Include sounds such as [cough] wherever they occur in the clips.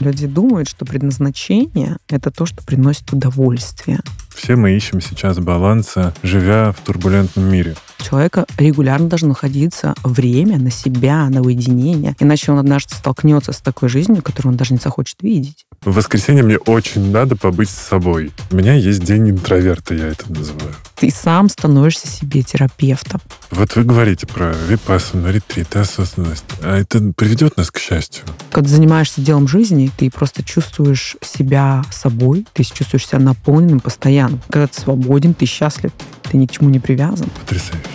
Люди думают, что предназначение — это то, что приносит удовольствие. Все мы ищем сейчас баланса, живя в турбулентном мире. Человека регулярно должно находиться время на себя, на уединение, иначе он однажды столкнется с такой жизнью, которую он даже не захочет видеть. В воскресенье мне очень надо побыть с собой. У меня есть день интроверта, я это называю. Ты сам становишься себе терапевтом. Вот вы говорите про випассану, ретрит, осознанность. А это приведет нас к счастью? Когда занимаешься делом жизни, ты просто чувствуешь себя собой, ты чувствуешь себя наполненным постоянно. Когда ты свободен, ты счастлив, ты ни к чему не привязан. Потрясающе.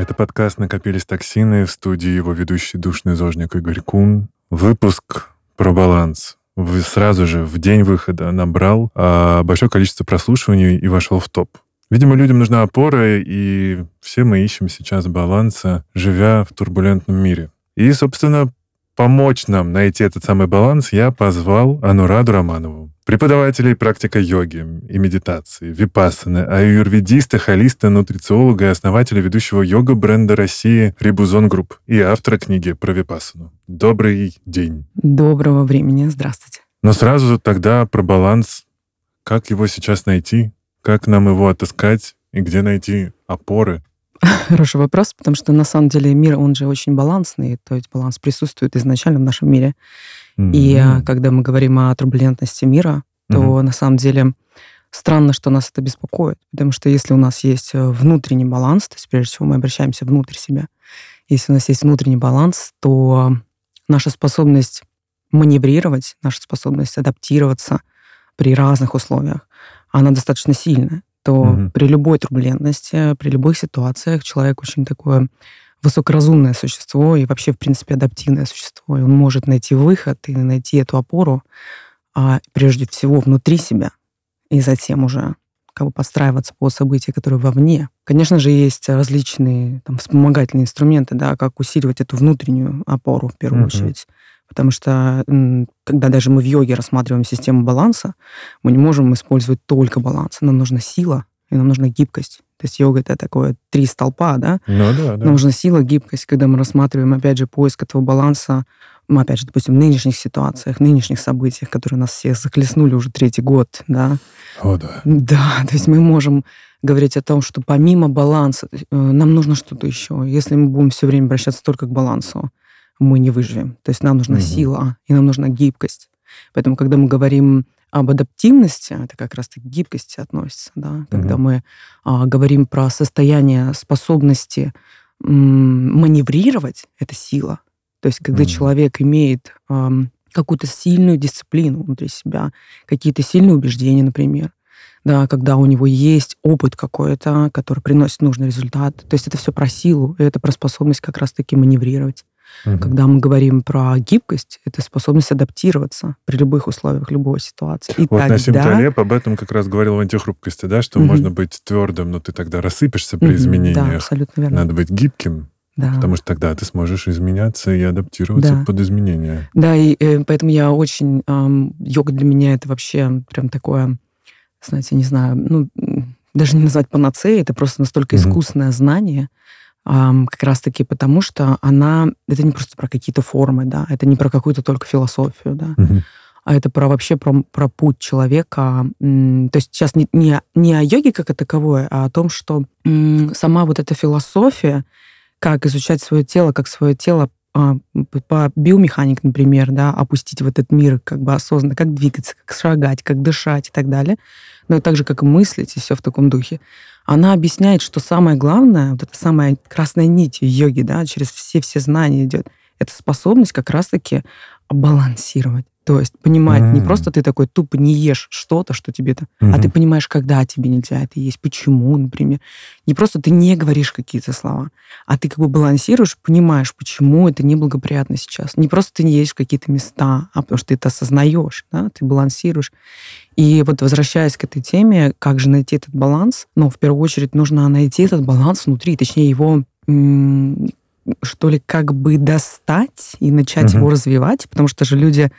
Это подкаст «Накопились токсины» в студии его ведущий душный зожник Игорь Кун. Выпуск про баланс. Сразу же в день выхода набрал а, большое количество прослушиваний и вошел в топ. Видимо, людям нужна опора, и все мы ищем сейчас баланса, живя в турбулентном мире. И, собственно, помочь нам найти этот самый баланс я позвал Анураду Раманову, преподавателя и практика йоги и медитации, випассаны, аюрведиста, холиста, нутрициолога и основателя ведущего йога-бренда России Рибузон Group и автора книги про випассану. Добрый день. Доброго времени. Здравствуйте. Но сразу тогда про баланс. Как его сейчас найти? Как нам его отыскать? И где найти опоры? [laughs] Хороший вопрос, потому что на самом деле мир, он же очень балансный, то есть баланс присутствует изначально в нашем мире. Mm-hmm. И а, когда мы говорим о турбулентности мира, то mm-hmm. на самом деле странно, что нас это беспокоит, потому что если у нас есть э, внутренний баланс, то есть прежде всего мы обращаемся внутрь себя, если у нас есть внутренний баланс, то наша способность маневрировать, наша способность адаптироваться при разных условиях, она достаточно сильная то угу. при любой турбулентности, при любых ситуациях человек очень такое высокоразумное существо и вообще, в принципе, адаптивное существо. И он может найти выход и найти эту опору, а прежде всего внутри себя, и затем уже как бы подстраиваться по события, которые вовне. Конечно же, есть различные там, вспомогательные инструменты, да, как усиливать эту внутреннюю опору в первую mm очередь. Потому что когда даже мы в йоге рассматриваем систему баланса, мы не можем использовать только баланс. Нам нужна сила, и нам нужна гибкость. То есть йога — это такое три столпа, да? Ну да, да. Нам нужна сила, гибкость. Когда мы рассматриваем, опять же, поиск этого баланса, мы, опять же, допустим, в нынешних ситуациях, нынешних событиях, которые нас всех захлестнули уже третий год, да? О, да. Да, [laughs] то есть мы можем говорить о том, что помимо баланса э, нам нужно что-то еще. Если мы будем все время обращаться только к балансу, мы не выживем. То есть нам нужна угу. сила, и нам нужна гибкость. Поэтому, когда мы говорим об адаптивности, это как раз-таки к гибкости относится, да, угу. когда мы а, говорим про состояние способности м, маневрировать, это сила. То есть, когда угу. человек имеет а, какую-то сильную дисциплину внутри себя, какие-то сильные убеждения, например, да, когда у него есть опыт какой-то, который приносит нужный результат. То есть это все про силу, и это про способность как раз-таки маневрировать. Угу. Когда мы говорим про гибкость, это способность адаптироваться при любых условиях, любой ситуации. И вот тогда... Насим Талеб об этом как раз говорил в антихрупкости, да, что угу. можно быть твердым, но ты тогда рассыпешься при угу. изменениях. Да, абсолютно верно. Надо быть гибким, да. Потому что тогда ты сможешь изменяться и адаптироваться да. под изменения. Да, и э, поэтому я очень... Э, йога для меня это вообще прям такое, знаете, не знаю, ну, даже не назвать панацеей, это просто настолько угу. искусное знание, как раз-таки потому, что она... Это не просто про какие-то формы, да, это не про какую-то только философию, да, угу. а это про вообще про, про путь человека. То есть сейчас не, не, не о йоге как о таковой, а о том, что сама вот эта философия, как изучать свое тело, как свое тело а, по биомеханике, например, да, опустить в этот мир как бы осознанно, как двигаться, как шагать, как дышать и так далее, но и так же, как мыслить, и все в таком духе она объясняет, что самое главное, вот эта самая красная нить йоги, да, через все-все знания идет, это способность как раз-таки балансировать. То есть понимать, mm. не просто ты такой тупо не ешь что-то, что тебе-то, mm-hmm. а ты понимаешь, когда тебе нельзя это есть, почему, например. Не просто ты не говоришь какие-то слова, а ты как бы балансируешь, понимаешь, почему это неблагоприятно сейчас. Не просто ты не едешь в какие-то места, а потому что ты это осознаешь, да, ты балансируешь. И вот возвращаясь к этой теме, как же найти этот баланс, ну, в первую очередь нужно найти этот баланс внутри, точнее его что ли, как бы достать и начать mm-hmm. его развивать, потому что же люди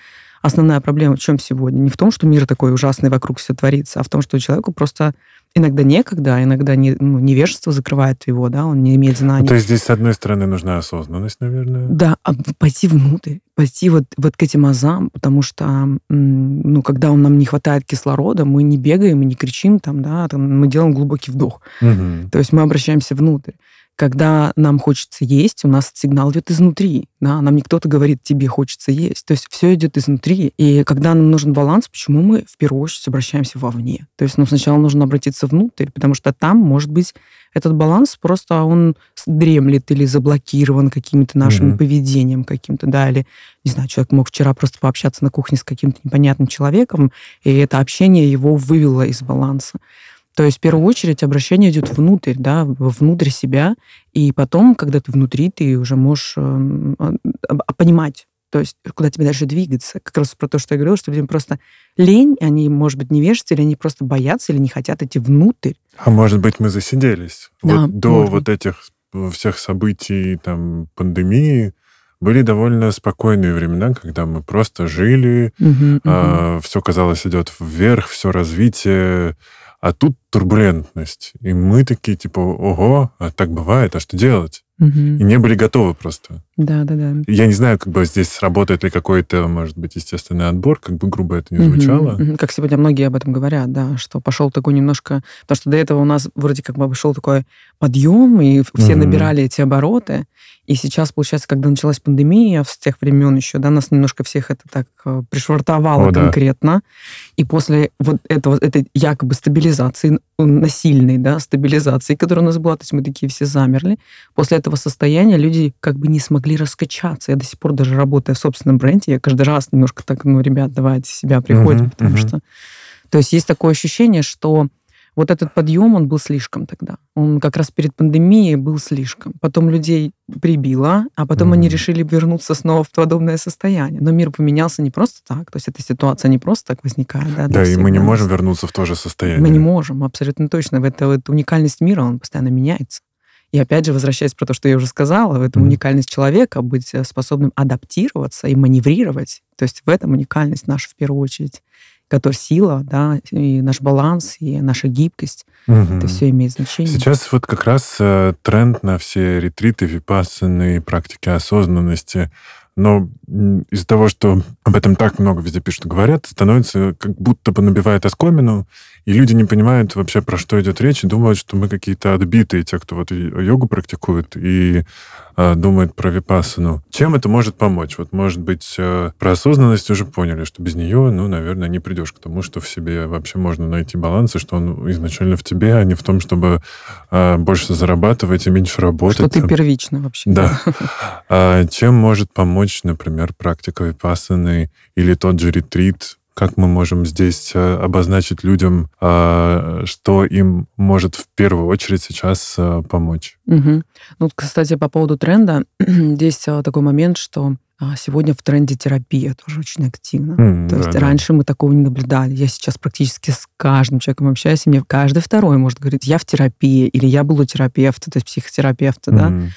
основная проблема в чем сегодня? Не в том, что мир такой ужасный вокруг все творится, а в том, что человеку просто иногда некогда, а иногда не, ну, невежество закрывает его, да, он не имеет знаний. То есть здесь, с одной стороны, нужна осознанность, наверное. Да, а пойти внутрь, пойти вот, вот к этим азам, потому что, ну, когда нам не хватает кислорода, мы не бегаем и не кричим там, да, там, мы делаем глубокий вдох. Угу. То есть мы обращаемся внутрь когда нам хочется есть, у нас сигнал идет изнутри. Да? Нам не кто-то говорит, тебе хочется есть. То есть все идет изнутри. И когда нам нужен баланс, почему мы в первую очередь обращаемся вовне? То есть нам сначала нужно обратиться внутрь, потому что там, может быть, этот баланс просто он дремлет или заблокирован каким-то нашим mm-hmm. поведением каким-то, да, или, не знаю, человек мог вчера просто пообщаться на кухне с каким-то непонятным человеком, и это общение его вывело из баланса. То есть в первую очередь обращение идет внутрь, да, внутрь себя, и потом, когда ты внутри, ты уже можешь э, понимать, то есть куда тебе дальше двигаться. Как раз про то, что я говорила, что людям просто лень, они, может быть, невежественны, или они просто боятся, или не хотят идти внутрь. А может быть, мы засиделись. Да, вот до вот этих всех событий, там, пандемии, были довольно спокойные времена, когда мы просто жили, угу, э, угу. все казалось идет вверх, все развитие, а тут турбулентность. И мы такие, типа, ого, а так бывает, а что делать? Угу. И не были готовы просто. Да, да, да. Я не знаю, как бы здесь сработает ли какой-то, может быть, естественный отбор, как бы грубо это не звучало. Угу, угу. Как сегодня многие об этом говорят, да, что пошел такой немножко... Потому что до этого у нас вроде как бы пошел такой подъем, и все угу. набирали эти обороты. И сейчас, получается, когда началась пандемия, с тех времен еще, да, нас немножко всех это так э, пришвартовало О, конкретно. Да. И после вот этого, этой якобы стабилизации, насильной, да, стабилизации, которая у нас была, то есть мы такие все замерли, после этого состояния люди как бы не смогли раскачаться. Я до сих пор даже работая в собственном бренде, я каждый раз немножко так, ну, ребят, давайте себя приходим, uh-huh, потому uh-huh. что... То есть есть такое ощущение, что вот этот подъем, он был слишком тогда. Он как раз перед пандемией был слишком. Потом людей прибило, а потом mm-hmm. они решили вернуться снова в подобное состояние. Но мир поменялся не просто так. То есть эта ситуация не просто так возникает. Да, да и мы не можем вернуться в то же состояние. Мы не можем, абсолютно точно. Это, это уникальность мира, он постоянно меняется. И опять же, возвращаясь про то, что я уже сказала, в этом mm-hmm. уникальность человека, быть способным адаптироваться и маневрировать. То есть в этом уникальность наша в первую очередь который сила, да, и наш баланс, и наша гибкость. Угу. Это все имеет значение. Сейчас вот как раз э, тренд на все ретриты, випассаны, практики осознанности. Но из-за того, что об этом так много везде пишут говорят, становится как будто бы набивает оскомину, и люди не понимают вообще, про что идет речь, и думают, что мы какие-то отбитые, те, кто вот йогу практикует, и э, думает про випассану. Чем это может помочь? Вот, может быть, э, про осознанность уже поняли, что без нее, ну, наверное, не придешь к тому, что в себе вообще можно найти баланс, и что он изначально в тебе, а не в том, чтобы э, больше зарабатывать и меньше работать. Что ты первично вообще. Да. [laughs] А чем может помочь, например, практика випассаны или тот же ретрит, как мы можем здесь э, обозначить людям, а, что им может в первую очередь сейчас э, помочь? Угу. Ну, кстати, по поводу тренда, [clears throat] здесь э, такой момент, что а, сегодня в тренде терапия тоже очень активно. Mm, То да, есть да. раньше мы такого не наблюдали. Я сейчас практически с каждым человеком общаюсь, и мне каждый второй может говорить, я в терапии, или я был у терапевта, то есть психотерапевта, mm. да.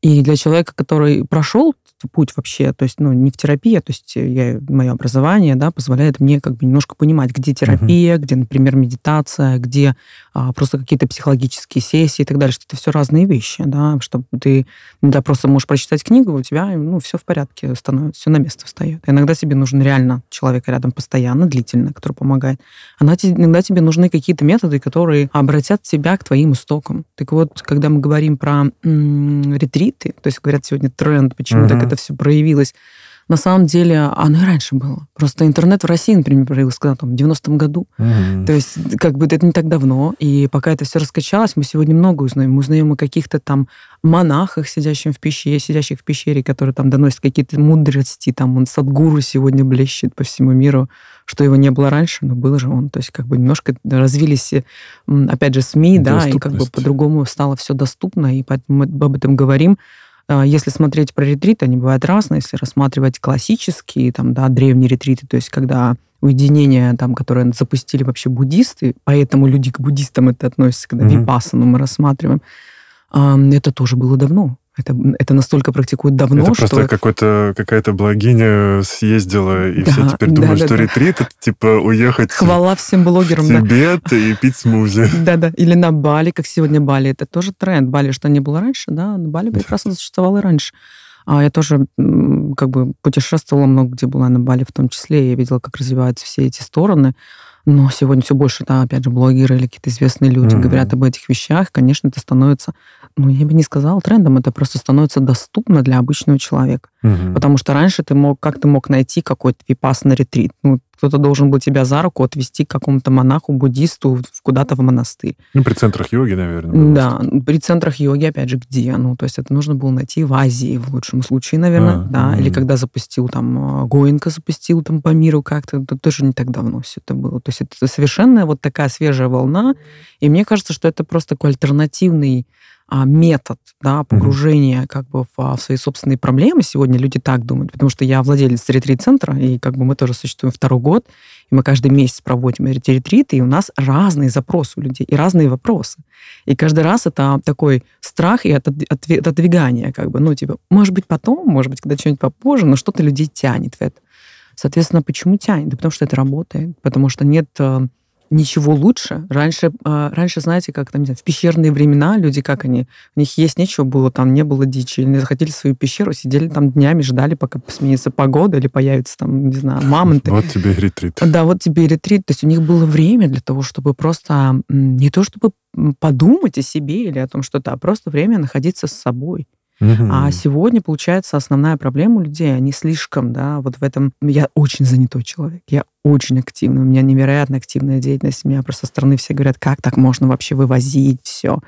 И для человека, который прошел путь вообще, то есть, ну, не в терапии, а, то есть я, мое образование, да, позволяет мне как бы немножко понимать, где терапия, uh-huh. где, например, медитация, где а, просто какие-то психологические сессии и так далее, что это все разные вещи, да, чтобы ты, да, просто можешь прочитать книгу, у тебя, ну, все в порядке становится, все на место встает. иногда тебе нужен реально человек рядом постоянно, длительно, который помогает. А иногда тебе нужны какие-то методы, которые обратят тебя к твоим истокам. Так вот, когда мы говорим про м- ретриты, то есть говорят сегодня тренд, почему uh-huh. Это все проявилось, на самом деле оно и раньше было. Просто интернет в России, например, появился когда там, в 90-м году. Mm-hmm. То есть как бы это не так давно. И пока это все раскачалось, мы сегодня много узнаем. Мы узнаем о каких-то там монахах, сидящих в пещере, сидящих в пещере, которые там доносят какие-то мудрости. Там он Садгуру сегодня блещет по всему миру, что его не было раньше, но был же он. То есть как бы немножко развились, опять же, СМИ, да, и как бы по-другому стало все доступно, и поэтому мы об этом говорим. А, если смотреть про ретриты, они бывают разные. Если рассматривать классические, там, да, древние ретриты, то есть когда уединение, там, которое запустили вообще буддисты, поэтому люди к буддистам это относятся, когда mm-hmm. випассану мы рассматриваем, это тоже было давно. Это, это настолько практикуют давно, это что... просто какая-то благиня съездила, и да, все теперь да, думают, да, что да. ретрит — это типа уехать Хвала всем блогерам, в Тибет да. и пить смузи. Да-да, или на Бали, как сегодня Бали. Это тоже тренд. Бали что не было раньше, да, на Бали прекрасно существовало и раньше. А я тоже как бы путешествовала много, где была на Бали в том числе. Я видела, как развиваются все эти стороны. Но сегодня все больше, да, опять же, блогеры или какие-то известные люди mm-hmm. говорят об этих вещах. Конечно, это становится, ну, я бы не сказала трендом, это просто становится доступно для обычного человека. Mm-hmm. Потому что раньше ты мог, как ты мог найти какой-то випассный ретрит? Ну, кто-то должен был тебя за руку отвести к какому-то монаху, буддисту куда-то в монастырь. Ну, при центрах йоги, наверное. Да, при центрах йоги, опять же, где? Ну, то есть это нужно было найти в Азии, в лучшем случае, наверное, а, да. Mm-hmm. Или когда запустил там, а, Гоенко запустил там по миру как-то, это тоже не так давно все это было. То есть это совершенно вот такая свежая волна, и мне кажется, что это просто такой альтернативный метод да, погружения mm-hmm. как бы в, в свои собственные проблемы. Сегодня люди так думают, потому что я владелец ретрит-центра, и как бы мы тоже существуем второй год, и мы каждый месяц проводим ретриты, и у нас разные запросы у людей, и разные вопросы. И каждый раз это такой страх и отодвигание, как бы, ну, типа, может быть, потом, может быть, когда что-нибудь попозже, но что-то людей тянет в это. Соответственно, почему тянет? Да потому что это работает, потому что нет э, ничего лучше. Раньше, а, раньше, знаете, как там, в пещерные времена люди, как они, у них есть нечего было, там не было дичи, они захотели свою пещеру, сидели там днями, ждали, пока сменится погода или появится там, не знаю, мамонты. Вот тебе и ретрит. Да, вот тебе и ретрит. То есть у них было время для того, чтобы просто не то чтобы подумать о себе или о том что-то, а просто время находиться с собой. А сегодня, получается, основная проблема у людей, они слишком, да, вот в этом... Я очень занятой человек, я очень активный, у меня невероятно активная деятельность, меня просто со стороны все говорят, как так можно вообще вывозить все.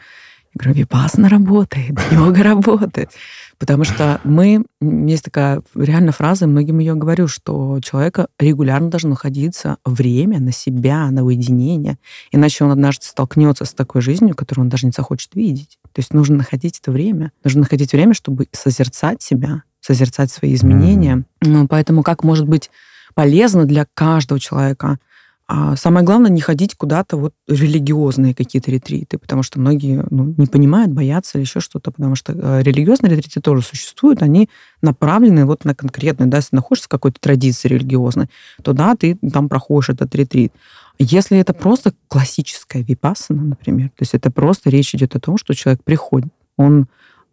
Я говорю, випассана работает, йога работает. Потому что мы, есть такая реально фраза, многим ее говорю, что у человека регулярно должно находиться время на себя, на уединение, иначе он однажды столкнется с такой жизнью, которую он даже не захочет видеть. То есть нужно находить это время. Нужно находить время, чтобы созерцать себя, созерцать свои изменения. Mm-hmm. Поэтому как может быть полезно для каждого человека а самое главное, не ходить куда-то вот религиозные какие-то ретриты, потому что многие ну, не понимают, боятся или еще что-то, потому что э, религиозные ретриты тоже существуют, они направлены вот на конкретную, да, если находишься в какой-то традиции религиозной, то да, ты там проходишь этот ретрит. Если это просто классическая випассана, например, то есть это просто речь идет о том, что человек приходит, он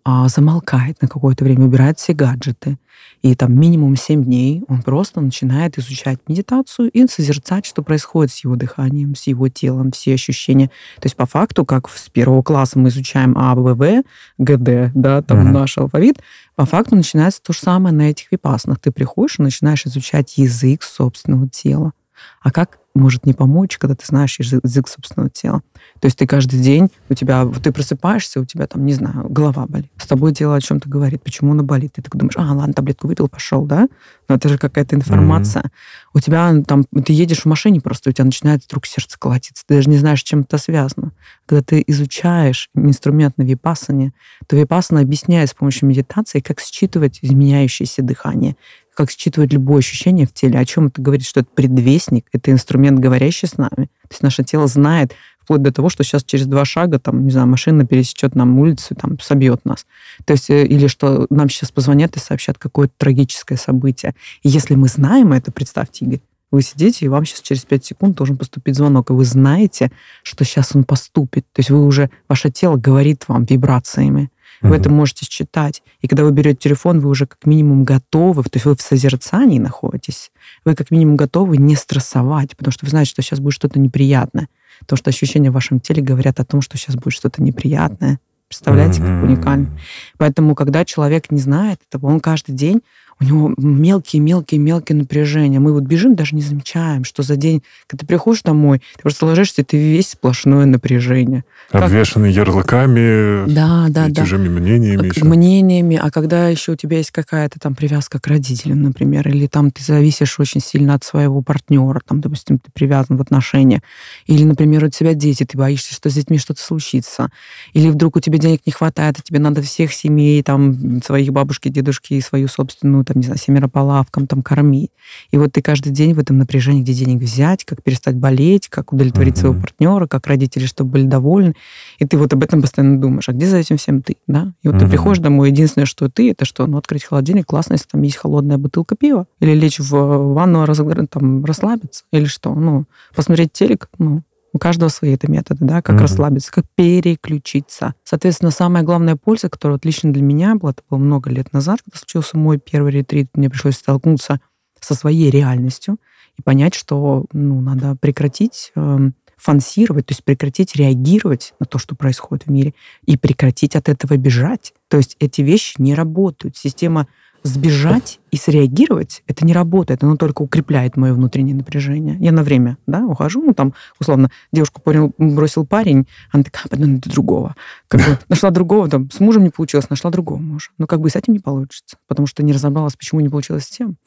а, замолкает на какое-то время, убирает все гаджеты. И там минимум 7 дней он просто начинает изучать медитацию и созерцать, что происходит с его дыханием, с его телом, все ощущения. То есть по факту, как с первого класса мы изучаем А, Б, В, ГД, да, там mm-hmm. наш алфавит, по факту начинается то же самое на этих випаснах. Ты приходишь и начинаешь изучать язык собственного тела. А как может не помочь, когда ты знаешь язык собственного тела. То есть ты каждый день, у тебя, ты просыпаешься, у тебя там, не знаю, голова болит. С тобой тело о чем-то говорит, почему она болит. Ты так думаешь, а, ладно, таблетку выпил, пошел, да? Но это же какая-то информация. Mm-hmm. У тебя там, ты едешь в машине просто, у тебя начинает вдруг сердце колотиться. Ты даже не знаешь, чем это связано. Когда ты изучаешь инструмент на випассане, то випассана объясняет с помощью медитации, как считывать изменяющееся дыхание, как считывать любое ощущение в теле. О чем это говорит? Что это предвестник, это инструмент, говорящий с нами. То есть наше тело знает, вплоть до того, что сейчас через два шага, там, не знаю, машина пересечет нам улицу, там, собьет нас. То есть, э, или что нам сейчас позвонят и сообщат какое-то трагическое событие. И если мы знаем это, представьте, Игорь, вы сидите, и вам сейчас через 5 секунд должен поступить звонок, и вы знаете, что сейчас он поступит. То есть вы уже, ваше тело говорит вам вибрациями. Вы угу. это можете считать. И когда вы берете телефон, вы уже как минимум готовы, то есть вы в созерцании находитесь, вы как минимум готовы не стрессовать, потому что вы знаете, что сейчас будет что-то неприятное. То, что ощущения в вашем теле говорят о том, что сейчас будет что-то неприятное. Представляете, mm-hmm. как уникально. Поэтому, когда человек не знает этого, он каждый день у него мелкие-мелкие-мелкие напряжения. Мы вот бежим, даже не замечаем, что за день, когда ты приходишь домой, ты просто ложишься, ты весь сплошное напряжение. Обвешанный как... ярлыками, да, да, и да. чужими мнениями. Еще. Мнениями, а когда еще у тебя есть какая-то там привязка к родителям, например, или там ты зависишь очень сильно от своего партнера, там, допустим, ты привязан в отношениях, или, например, у тебя дети, ты боишься, что с детьми что-то случится, или вдруг у тебя денег не хватает, и тебе надо всех семей, там, своих бабушки, дедушки и свою собственную там, не знаю, семеро по лавкам, там, кормить. И вот ты каждый день в этом напряжении, где денег взять, как перестать болеть, как удовлетворить uh-huh. своего партнера, как родители, чтобы были довольны. И ты вот об этом постоянно думаешь. А где за этим всем ты, да? И вот uh-huh. ты приходишь домой, единственное, что ты, это что? Ну, открыть холодильник, классно, если там есть холодная бутылка пива. Или лечь в ванну, там, расслабиться. Или что? Ну, посмотреть телек, ну, у каждого свои это методы, да, как угу. расслабиться, как переключиться. Соответственно, самая главная польза, которая вот лично для меня была, это было много лет назад, когда случился мой первый ретрит, мне пришлось столкнуться со своей реальностью и понять, что ну, надо прекратить э, фансировать, то есть прекратить реагировать на то, что происходит в мире, и прекратить от этого бежать. То есть эти вещи не работают. Система сбежать и среагировать, это не работает, оно только укрепляет мое внутреннее напряжение. Я на время, да, ухожу, ну, там, условно, девушку понял, бросил парень, она такая, пойду найду другого. Как бы нашла другого, там, с мужем не получилось, нашла другого мужа. Но как бы с этим не получится, потому что не разобралась, почему не получилось с тем.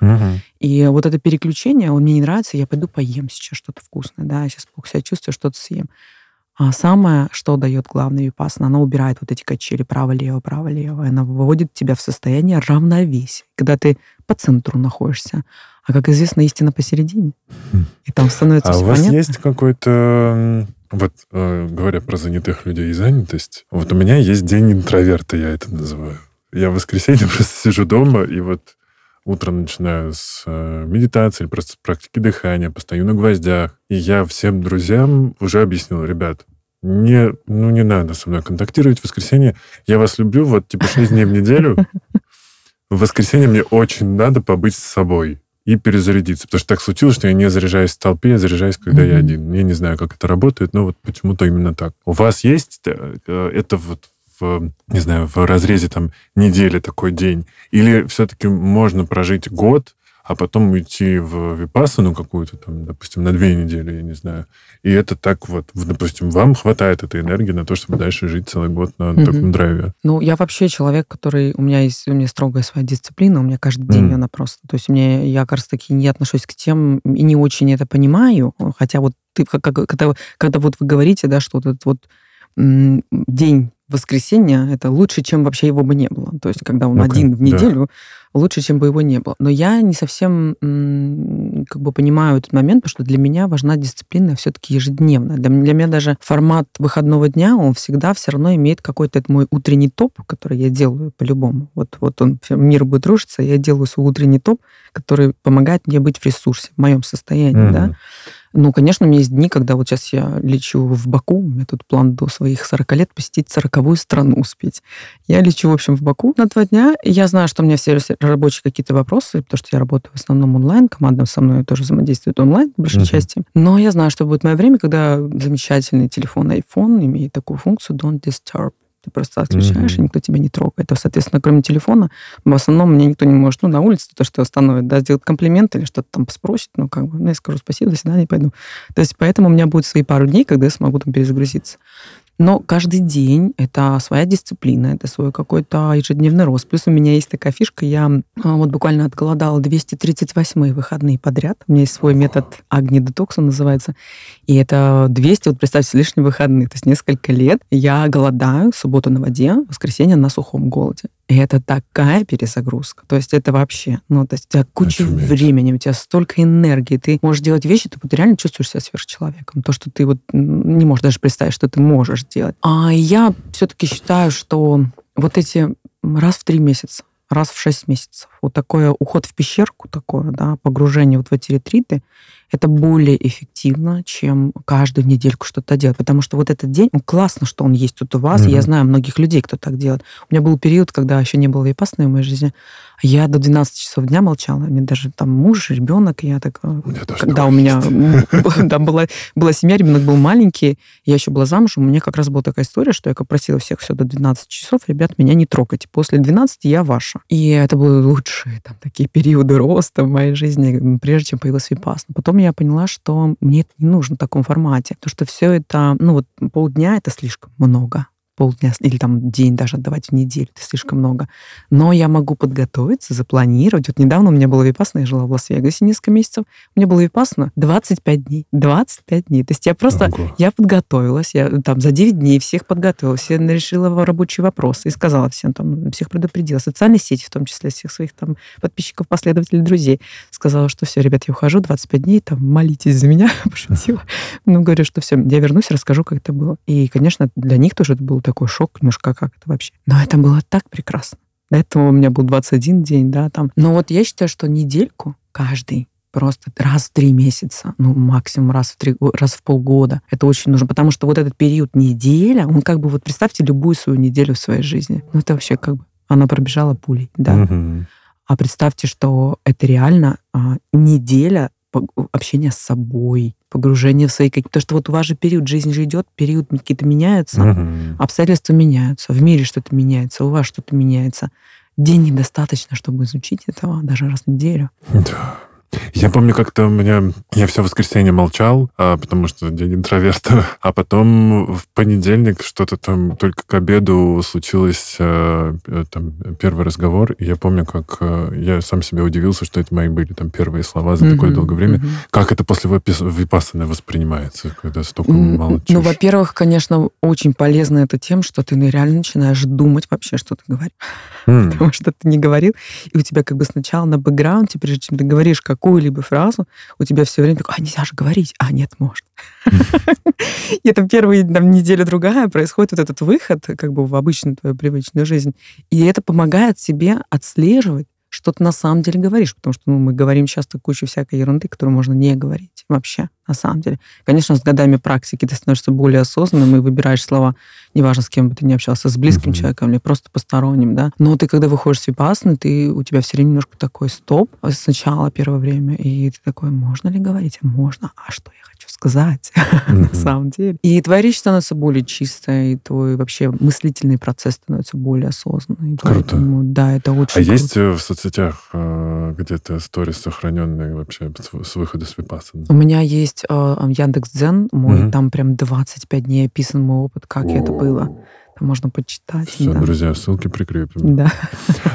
И вот это переключение, он мне не нравится, я пойду поем сейчас что-то вкусное, да, я сейчас плохо себя чувствую, что-то съем. А самое, что дает главный випассана, она убирает вот эти качели право-лево, право-лево. Она выводит тебя в состояние равновесия, когда ты по центру находишься. А, как известно, истина посередине. И там становится А все у вас понятно. есть какой-то... Вот, э, говоря про занятых людей и занятость, вот у меня есть день интроверта, я это называю. Я в воскресенье [laughs] просто сижу дома, и вот утром начинаю с э, медитации, просто с практики дыхания, постою на гвоздях. И я всем друзьям уже объяснил, ребят, не, ну, не надо со мной контактировать в воскресенье. Я вас люблю, вот, типа, 6 дней в неделю. В воскресенье мне очень надо побыть с собой и перезарядиться. Потому что так случилось, что я не заряжаюсь в толпе, я заряжаюсь, когда mm-hmm. я один. Я не знаю, как это работает, но вот почему-то именно так. У вас есть э, это вот в, не знаю, в разрезе там недели такой день? Или все-таки можно прожить год, а потом уйти в випассану какую-то, там, допустим, на две недели, я не знаю. И это так вот, допустим, вам хватает этой энергии на то, чтобы дальше жить целый год на mm-hmm. таком драйве. Ну, я вообще человек, который... У меня есть у меня строгая своя дисциплина, у меня каждый день mm. она просто... То есть мне, я, кажется, таки не отношусь к тем и не очень это понимаю, хотя вот ты, как, когда, когда вот вы говорите, да, что вот этот вот день воскресенье это лучше, чем вообще его бы не было. То есть, когда он okay, один в неделю, да. лучше, чем бы его не было. Но я не совсем как бы понимаю этот момент, потому что для меня важна дисциплина все-таки ежедневная. Для, для меня даже формат выходного дня, он всегда все равно имеет какой-то мой утренний топ, который я делаю по-любому. Вот, вот он, мир будет рушиться, я делаю свой утренний топ, который помогает мне быть в ресурсе, в моем состоянии, mm-hmm. да. Ну, конечно, у меня есть дни, когда вот сейчас я лечу в Баку, у меня тут план до своих 40 лет посетить 40 страну успеть. Я лечу, в общем, в Баку на два дня, и я знаю, что у меня все рабочие какие-то вопросы, потому что я работаю в основном онлайн, команда со мной тоже взаимодействует онлайн в большей uh-huh. части. Но я знаю, что будет мое время, когда замечательный телефон iPhone имеет такую функцию Don't Disturb. Ты просто отключаешь, mm-hmm. и никто тебя не трогает. То, соответственно, кроме телефона, в основном мне никто не может, ну, на улице то, что остановит, да, сделать комплимент или что-то там спросит, ну, как бы, ну, я скажу спасибо, до свидания, пойду. То есть поэтому у меня будет свои пару дней, когда я смогу там перезагрузиться. Но каждый день это своя дисциплина, это свой какой-то ежедневный рост. Плюс у меня есть такая фишка, я а, вот буквально отголодала 238 выходные подряд. У меня есть свой метод Агни Детокс, он называется. И это 200, вот представьте, лишние выходные. То есть несколько лет я голодаю, субботу на воде, воскресенье на сухом голоде. И это такая перезагрузка. То есть это вообще, ну, то есть у тебя куча Очуметь. времени, у тебя столько энергии, ты можешь делать вещи, ты вот реально чувствуешь себя сверхчеловеком. То, что ты вот не можешь даже представить, что ты можешь делать. А я все-таки считаю, что вот эти раз в три месяца, раз в шесть месяцев, вот такой уход в пещерку, такое, да, погружение вот в эти ретриты, это более эффективно, чем каждую недельку что-то делать. Потому что вот этот день, ну, классно, что он есть тут у вас. Mm-hmm. Я знаю многих людей, кто так делает. У меня был период, когда еще не было випасной в моей жизни. Я до 12 часов дня молчала. У меня даже там муж, ребенок. Я так... Э, у когда у меня [laughs] [laughs] там была, была семья, ребенок был маленький, я еще была замужем, у меня как раз была такая история, что я попросила всех все до 12 часов, ребят, меня не трогайте. После 12 я ваша. И это были лучшие там такие периоды роста в моей жизни, прежде чем появилась випасна. Потом потом я поняла, что мне это не нужно в таком формате. Потому что все это, ну вот полдня это слишком много. Полдня или там день даже отдавать в неделю, это слишком много. Но я могу подготовиться, запланировать. Вот недавно у меня было випасно, я жила в Лас-Вегасе несколько месяцев, у меня было випасно 25 дней. 25 дней. То есть я просто, Ого. я подготовилась, я там за 9 дней всех подготовила, все решила рабочие вопросы и сказала всем, там, всех предупредила, социальные сети в том числе, всех своих там подписчиков, последователей, друзей. Сказала, что все, ребят, я ухожу, 25 дней, там, молитесь за меня, [laughs] пошутила. Ну, говорю, что все, я вернусь, расскажу, как это было. И, конечно, для них тоже это был такой шок, немножко, как это вообще. Но это было так прекрасно. До этого у меня был 21 день, да, там. Но вот я считаю, что недельку каждый просто раз в три месяца, ну, максимум раз в, три, раз в полгода. Это очень нужно, потому что вот этот период неделя, он как бы, вот представьте любую свою неделю в своей жизни. Ну, это вообще как бы, она пробежала пулей, да. Угу. А представьте, что это реально а, неделя общения с собой, погружение в свои какие-то... Потому что вот у вас же период жизни же идет, период какие-то меняются, угу. обстоятельства меняются, в мире что-то меняется, у вас что-то меняется. День недостаточно, чтобы изучить этого, даже раз в неделю. Да. Я помню, как-то у меня... Я все воскресенье молчал, а, потому что день интроверта. [laughs] А потом в понедельник что-то там только к обеду случилось а, там, первый разговор. И я помню, как а, я сам себе удивился, что это мои были там первые слова за mm-hmm, такое долгое время. Mm-hmm. Как это после випассаны воспринимается, когда столько мало Ну, во-первых, конечно, очень полезно это тем, что ты реально начинаешь думать вообще, что ты говоришь. [laughs] Mm. Потому что ты не говорил, и у тебя как бы сначала на бэкграунде, прежде чем ты говоришь как какую-либо фразу, у тебя все время такое, а нельзя же говорить, а нет, можно. И это первые там, неделя-другая происходит вот этот выход как бы в обычную твою привычную жизнь. И это помогает тебе отслеживать, что ты на самом деле говоришь, потому что ну, мы говорим часто кучу всякой ерунды, которую можно не говорить вообще, на самом деле. Конечно, с годами практики ты становишься более осознанным и выбираешь слова, неважно, с кем бы ты ни общался, с близким mm-hmm. человеком или просто посторонним, да. Но ты, когда выходишь с випасны, ты, у тебя все время немножко такой стоп сначала первое время, и ты такой, можно ли говорить? Можно. А что я хочу сказать [laughs] на самом деле? И твоя речь становится более чистой, и твой вообще мыслительный процесс становится более осознанный. Круто. да, это очень А есть э, в соцсетях э, где-то сторис сохраненные вообще с выхода с випассаны? У меня есть э, Яндекс.Дзен мой, там прям 25 дней описан мой опыт, как это было. Там можно почитать. Все, да. друзья, ссылки прикрепим. Да.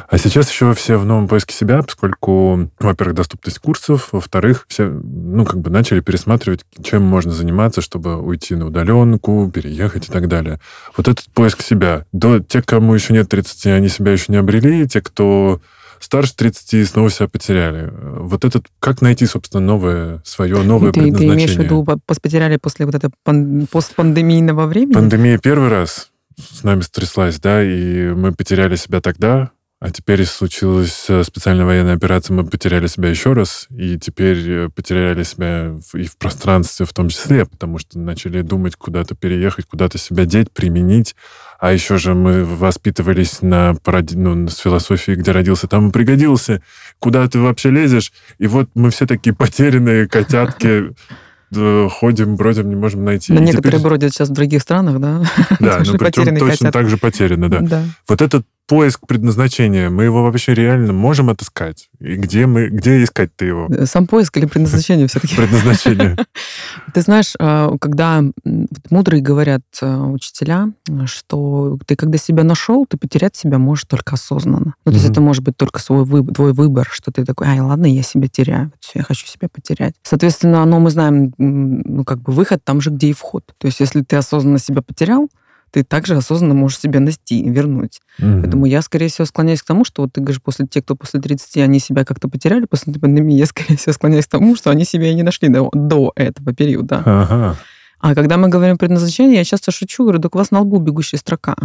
А сейчас еще все в новом поиске себя, поскольку, во-первых, доступность курсов, во-вторых, все, ну, как бы начали пересматривать, чем можно заниматься, чтобы уйти на удаленку, переехать и так далее. Вот этот поиск себя. До тех, кому еще нет 30, они себя еще не обрели, те, кто старше 30 снова себя потеряли. Вот этот, как найти, собственно, новое, свое новое ты, предназначение? Ты имеешь в виду, потеряли после вот этого пан- постпандемийного времени? Пандемия первый раз, с нами стряслась, да, и мы потеряли себя тогда, а теперь случилась э, специальная военная операция, мы потеряли себя еще раз, и теперь э, потеряли себя и в пространстве в том числе, потому что начали думать, куда-то переехать, куда-то себя деть, применить. А еще же мы воспитывались на, паради... ну, с философией, где родился, там и пригодился. Куда ты вообще лезешь? И вот мы все такие потерянные котятки, ходим, бродим, не можем найти. Но и некоторые теперь... бродят сейчас в других странах, да? Да, [laughs] ну причем точно так же потеряны, да. да. Вот этот поиск предназначения, мы его вообще реально можем отыскать? И где мы, где искать-то его? Сам поиск или предназначение все-таки? Предназначение. [laughs] Ты знаешь, а, когда мудрые говорят а, учителя, что ты когда себя нашел, ты потерять себя можешь только осознанно. Ну, то есть это может быть только свой выбор, твой выбор, что ты такой, ай, ладно, я себя теряю, я хочу себя потерять. Соответственно, но мы знаем, ну, как бы выход там же, где и вход. То есть если ты осознанно себя потерял, ты также осознанно можешь себя найти, вернуть. Угу. Поэтому я, скорее всего, склоняюсь к тому, что вот ты говоришь, после тех, кто после 30, они себя как-то потеряли после пандемии, я, [laughs] скорее всего, склоняюсь к тому, что они себя и не нашли до, до этого периода. Ага. А когда мы говорим предназначение, я часто шучу, говорю, так у вас на лбу бегущая строка.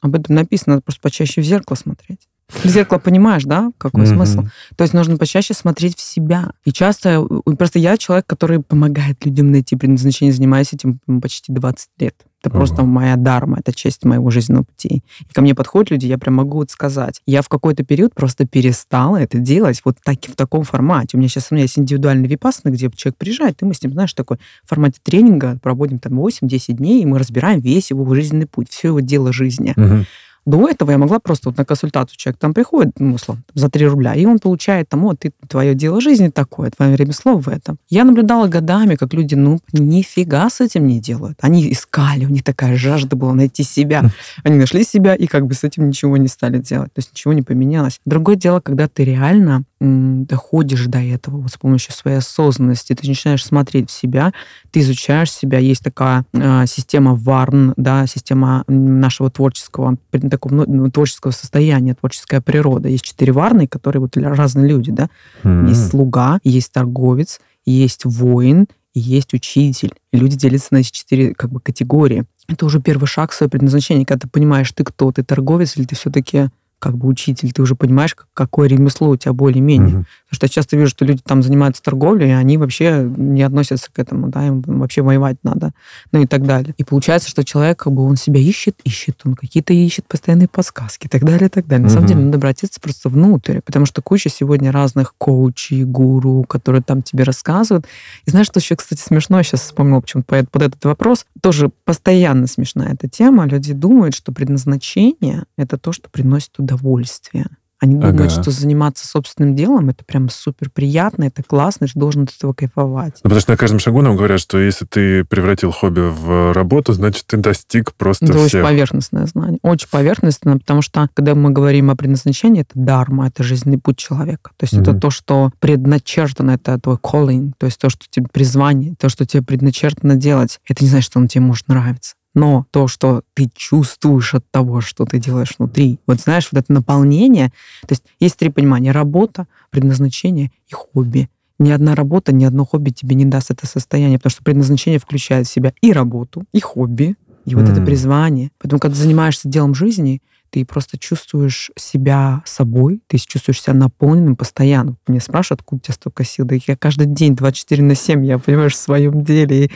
Об этом написано, надо просто почаще в зеркало смотреть. В зеркало понимаешь, да, какой mm-hmm. смысл? То есть нужно почаще смотреть в себя. И часто, просто я человек, который помогает людям найти предназначение, занимаюсь этим почти 20 лет. Это uh-huh. просто моя дарма, это часть моего жизненного пути. И ко мне подходят люди, я прям могу вот сказать. Я в какой-то период просто перестала это делать вот так, в таком формате. У меня сейчас у меня есть индивидуальный випассана, где человек приезжает, и мы с ним, знаешь, такой в формате тренинга проводим там 8-10 дней, и мы разбираем весь его жизненный путь, все его дело жизни. Uh-huh. До этого я могла просто вот на консультацию человек там приходит, ну, условно, за 3 рубля, и он получает там, вот, ты, твое дело жизни такое, твое ремесло в этом. Я наблюдала годами, как люди, ну, нифига с этим не делают. Они искали, у них такая жажда была найти себя. Они нашли себя, и как бы с этим ничего не стали делать. То есть ничего не поменялось. Другое дело, когда ты реально доходишь до этого вот с помощью своей осознанности, ты начинаешь смотреть в себя, ты изучаешь себя. Есть такая э, система ВАРН, да, система нашего творческого, такого, ну, ну, творческого состояния, творческая природа. Есть четыре варны, которые вот разные люди, да. Mm-hmm. Есть слуга, есть торговец, есть воин, есть учитель. И люди делятся на эти четыре как бы, категории. Это уже первый шаг в свое предназначение, когда ты понимаешь, ты кто, ты торговец или ты все-таки как бы учитель, ты уже понимаешь, какое ремесло у тебя более-менее. Угу. Потому что я часто вижу, что люди там занимаются торговлей, и они вообще не относятся к этому, да, им вообще воевать надо, ну и так далее. И получается, что человек, как бы, он себя ищет, ищет, он какие-то ищет постоянные подсказки и так далее, и так далее. На угу. самом деле надо обратиться просто внутрь, потому что куча сегодня разных коучей, гуру, которые там тебе рассказывают. И знаешь, что еще, кстати, смешно, я сейчас вспомнила почему-то под этот вопрос, тоже постоянно смешная эта тема. Люди думают, что предназначение — это то, что приносит удовольствие. Они думают, ага. что заниматься собственным делом это прям супер приятно, это классно, ты должен от этого кайфовать. Ну, потому что на каждом шагу нам говорят, что если ты превратил хобби в работу, значит, ты достиг просто это всех. очень поверхностное знание. Очень поверхностное, потому что, когда мы говорим о предназначении, это дарма, это жизненный путь человека. То есть mm-hmm. это то, что предначертано, это твой calling, то есть то, что тебе призвание, то, что тебе предначертано делать. Это не значит, что он тебе может нравиться но то, что ты чувствуешь от того, что ты делаешь внутри, вот знаешь, вот это наполнение, то есть есть три понимания, работа, предназначение и хобби. Ни одна работа, ни одно хобби тебе не даст это состояние, потому что предназначение включает в себя и работу, и хобби, и вот mm. это призвание. Поэтому, когда занимаешься делом жизни, ты просто чувствуешь себя собой, ты чувствуешь себя наполненным постоянно. Меня спрашивают, откуда у тебя столько сил. Да я каждый день 24 на 7, я, понимаешь, в своем деле. И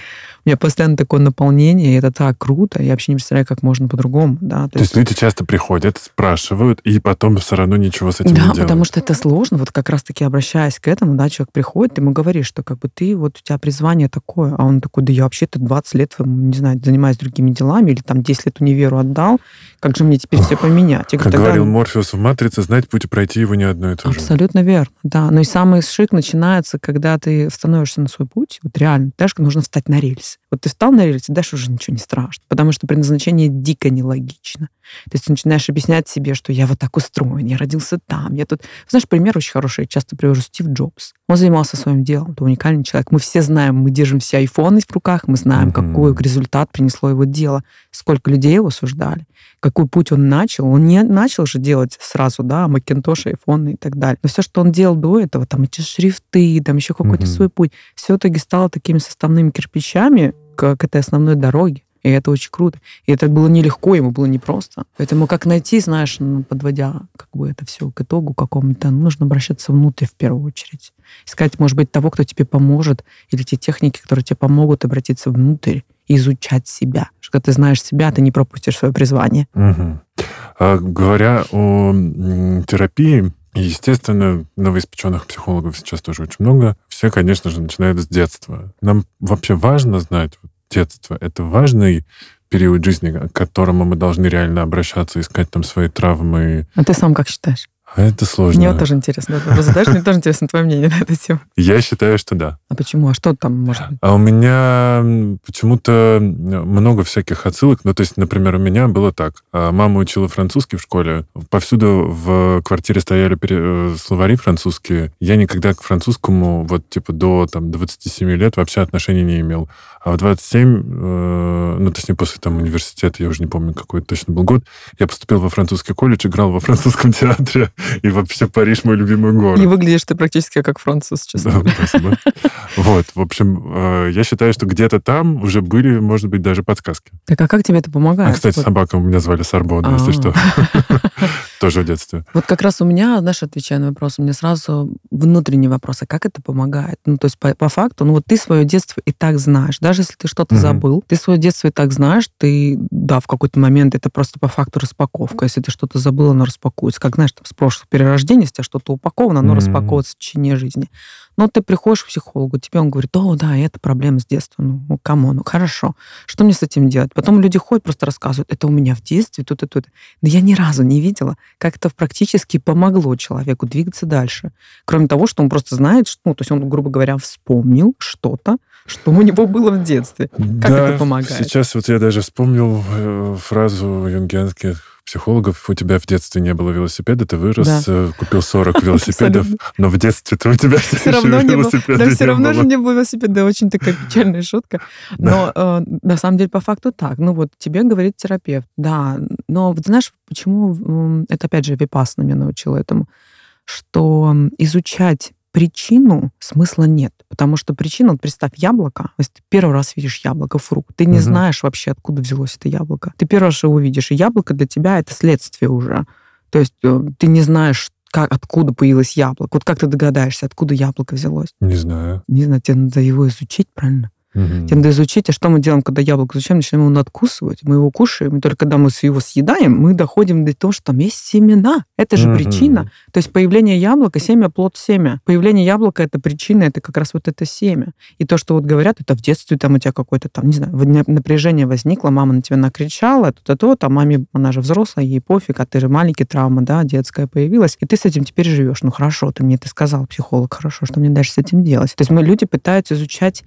у меня постоянно такое наполнение, и это так круто. Я вообще не представляю, как можно по-другому. Да? То, То есть, есть люди часто приходят, спрашивают, и потом все равно ничего с этим да, не делают. Да, потому что это сложно. Вот как раз-таки обращаясь к этому, да, человек приходит, ты ему говоришь, что как бы ты, вот у тебя призвание такое, а он такой, да я вообще-то 20 лет, не знаю, занимаюсь другими делами, или там 10 лет универу отдал, как же мне теперь все поменять. Я как говорю, говорил Морфеус в «Матрице», знать путь и пройти его не одно и то же. Абсолютно верно, да. Но и самый шик начинается, когда ты становишься на свой путь, вот реально, дальше нужно встать на рельсы. Вот ты встал на рельсы, дальше уже ничего не страшно, потому что предназначение дико нелогично. То есть ты начинаешь объяснять себе, что я вот так устроен, я родился там, я тут... Знаешь, пример очень хороший, я часто привожу Стив Джобс. Он занимался своим делом, это уникальный человек. Мы все знаем, мы держим все айфоны в руках, мы знаем, mm-hmm. какой результат принесло его дело, сколько людей его осуждали, какой путь он начал. Он не начал же делать сразу, да, Macintosh, айфоны и так далее. Но все, что он делал до этого, там эти шрифты, там еще какой-то mm-hmm. свой путь, все в итоге стало такими составными кирпичами к, к этой основной дороге. И это очень круто. И это было нелегко, ему было непросто. Поэтому как найти, знаешь, ну, подводя как бы это все к итогу какому-то, нужно обращаться внутрь в первую очередь. Искать, может быть, того, кто тебе поможет, или те техники, которые тебе помогут обратиться внутрь изучать себя. Что когда ты знаешь себя, ты не пропустишь свое призвание. Угу. А, говоря о терапии, Естественно, новоиспеченных психологов сейчас тоже очень много. Все, конечно же, начинают с детства. Нам вообще важно знать, детство — это важный период жизни, к которому мы должны реально обращаться, искать там свои травмы. А ты сам как считаешь? А это сложно. Мне вот тоже интересно. Ты задаешь, мне тоже интересно твое мнение на эту тему. Я считаю, что да. А почему? А что там может быть? А у меня почему-то много всяких отсылок. Ну, то есть, например, у меня было так. А мама учила французский в школе. Повсюду в квартире стояли э, словари французские. Я никогда к французскому вот типа до там 27 лет вообще отношения не имел. А в 27, э, ну, точнее, после там университета, я уже не помню, какой точно был год, я поступил во французский колледж, играл во французском [laughs] театре, и вообще Париж мой любимый город. И выглядишь ты практически как француз, честно спасибо. Вот, в общем, э, я считаю, что где-то там уже были, может быть, даже подсказки. Так а как тебе это помогает? А, кстати, собака у меня звали Сарбона, если что. [laughs] Тоже в детстве. Вот как раз у меня, знаешь, отвечая на вопрос, у меня сразу внутренний вопрос, а как это помогает? Ну, то есть по, по факту, ну вот ты свое детство и так знаешь. Даже если ты что-то mm-hmm. забыл, ты свое детство и так знаешь, ты, да, в какой-то момент это просто по факту распаковка. Если ты что-то забыл, оно распакуется. Как, знаешь, там, с прошлого перерождения, если что-то упаковано, оно mm-hmm. распаковывается в течение жизни. Но ты приходишь к психологу, тебе он говорит, о, да, это проблема с детства. Ну, кому, ну, хорошо. Что мне с этим делать? Потом люди ходят, просто рассказывают, это у меня в детстве, тут и тут. Да я ни разу не видела, как это практически помогло человеку двигаться дальше. Кроме того, что он просто знает, что, ну, то есть он, грубо говоря, вспомнил что-то, что у него было в детстве. Как да, это помогает? Сейчас вот я даже вспомнил э, фразу юнгианских психологов, у тебя в детстве не было велосипеда, ты вырос, да. Э, купил 40 [laughs] велосипедов, но в детстве-то у тебя все равно не было. Да, все равно же не было велосипеда. Очень такая печальная шутка. Но э, на самом деле по факту так. Ну вот тебе говорит терапевт, да. Но знаешь, почему... Это опять же Випасна меня научила этому что изучать причину смысла нет. Потому что причина, вот представь, яблоко, если ты первый раз видишь яблоко, фрукт, ты не угу. знаешь вообще, откуда взялось это яблоко. Ты первый раз его видишь, и яблоко для тебя это следствие уже. То есть э, ты не знаешь, как, откуда появилось яблоко. Вот как ты догадаешься, откуда яблоко взялось? Не знаю. Не знаю, тебе надо его изучить, правильно? Угу. Тебе надо изучить, а что мы делаем, когда яблоко изучаем, начинаем его надкусывать, мы его кушаем, и только когда мы его съедаем, мы доходим до того, что там есть семена. Это же угу. причина. То есть появление яблока, семя, плод, семя. Появление яблока — это причина, это как раз вот это семя. И то, что вот говорят, это в детстве там у тебя какое-то там, не знаю, напряжение возникло, мама на тебя накричала, то-то, то, там маме, она же взрослая, ей пофиг, а ты же маленький, травма, да, детская появилась, и ты с этим теперь живешь. Ну хорошо, ты мне это сказал, психолог, хорошо, что мне дальше с этим делать? То есть мы люди пытаются изучать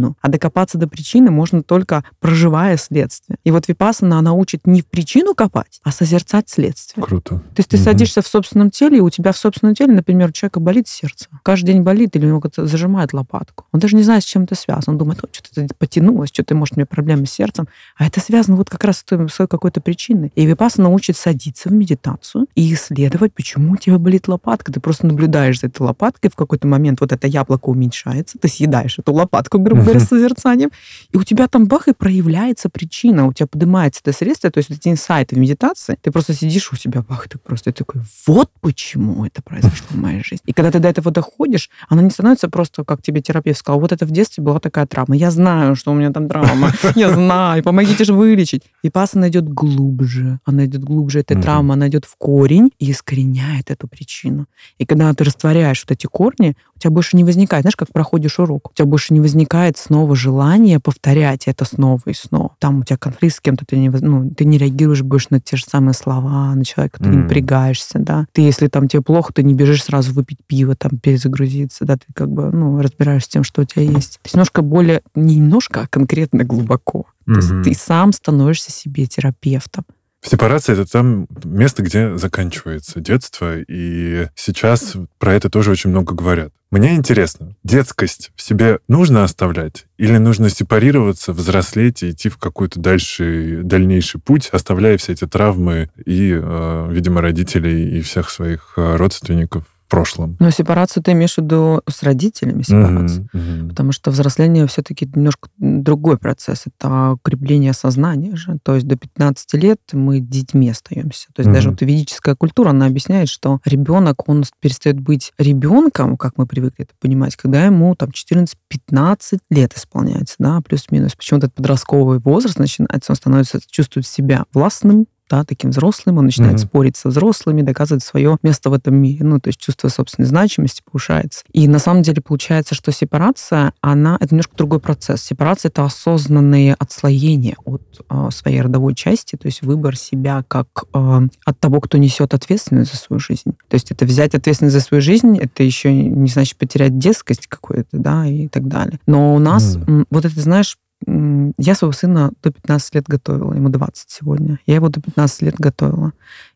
причину. А докопаться до причины можно только проживая следствие. И вот Випассана, она учит не в причину копать, а созерцать следствие. Круто. То есть ты угу. садишься в собственном теле, и у тебя в собственном теле, например, у человека болит сердце. Каждый день болит, или у него зажимает лопатку. Он даже не знает, с чем это связано. Он думает, что-то потянулось, что-то, может, у меня проблемы с сердцем. А это связано вот как раз с той, с какой-то причиной. И Випассана учит садиться в медитацию и исследовать, почему у тебя болит лопатка. Ты просто наблюдаешь за этой лопаткой, в какой-то момент вот это яблоко уменьшается, ты съедаешь эту лопатку, грубо говоря, созерцанием, и у тебя там бах, и проявляется причина, у тебя поднимается это средство, то есть эти инсайты в медитации, ты просто сидишь у себя, бах, ты просто такой, вот почему это произошло в моей жизни. И когда ты до этого доходишь, она не становится просто, как тебе терапевт сказал, вот это в детстве была такая травма, я знаю, что у меня там травма, я знаю, помогите же вылечить. И пас она идет глубже, она идет глубже этой травмы, она идет в корень и искореняет эту причину. И когда ты растворяешь вот эти корни, у тебя больше не возникает, знаешь, как проходишь урок, у тебя больше не возникает снова желание повторять это снова и снова. Там у тебя конфликт с кем-то, ты не, ну, ты не реагируешь больше на те же самые слова, на человека, ты mm. не напрягаешься, да. Ты, если там тебе плохо, ты не бежишь сразу выпить пиво, там, перезагрузиться, да, ты как бы, ну, разбираешься с тем, что у тебя есть. То есть немножко более, не немножко, а конкретно глубоко. Mm-hmm. То есть ты сам становишься себе терапевтом. Сепарация — это там место, где заканчивается детство, и сейчас про это тоже очень много говорят. Мне интересно, детскость в себе нужно оставлять или нужно сепарироваться, взрослеть и идти в какой-то дальше, дальнейший путь, оставляя все эти травмы и, э, видимо, родителей и всех своих э, родственников прошлом. Но сепарацию ты имеешь в виду с родителями сепарацию. Угу, угу. Потому что взросление все-таки немножко другой процесс. Это укрепление сознания же. То есть до 15 лет мы детьми остаемся. То есть угу. даже вот ведическая культура, она объясняет, что ребенок, он перестает быть ребенком, как мы привыкли это понимать, когда ему там 14-15 лет исполняется, да, плюс-минус. Почему этот подростковый возраст начинается, он становится, чувствует себя властным, да, таким взрослым, он начинает mm-hmm. спорить со взрослыми, доказывать свое место в этом мире, ну, то есть чувство собственной значимости повышается. И на самом деле получается, что сепарация, она, это немножко другой процесс. Сепарация — это осознанное отслоение от э, своей родовой части, то есть выбор себя как э, от того, кто несет ответственность за свою жизнь. То есть это взять ответственность за свою жизнь, это еще не значит потерять детскость какую-то, да, и так далее. Но у нас, mm. вот это, знаешь, я своего сына до 15 лет готовила, ему 20 сегодня. Я его до 15 лет готовила.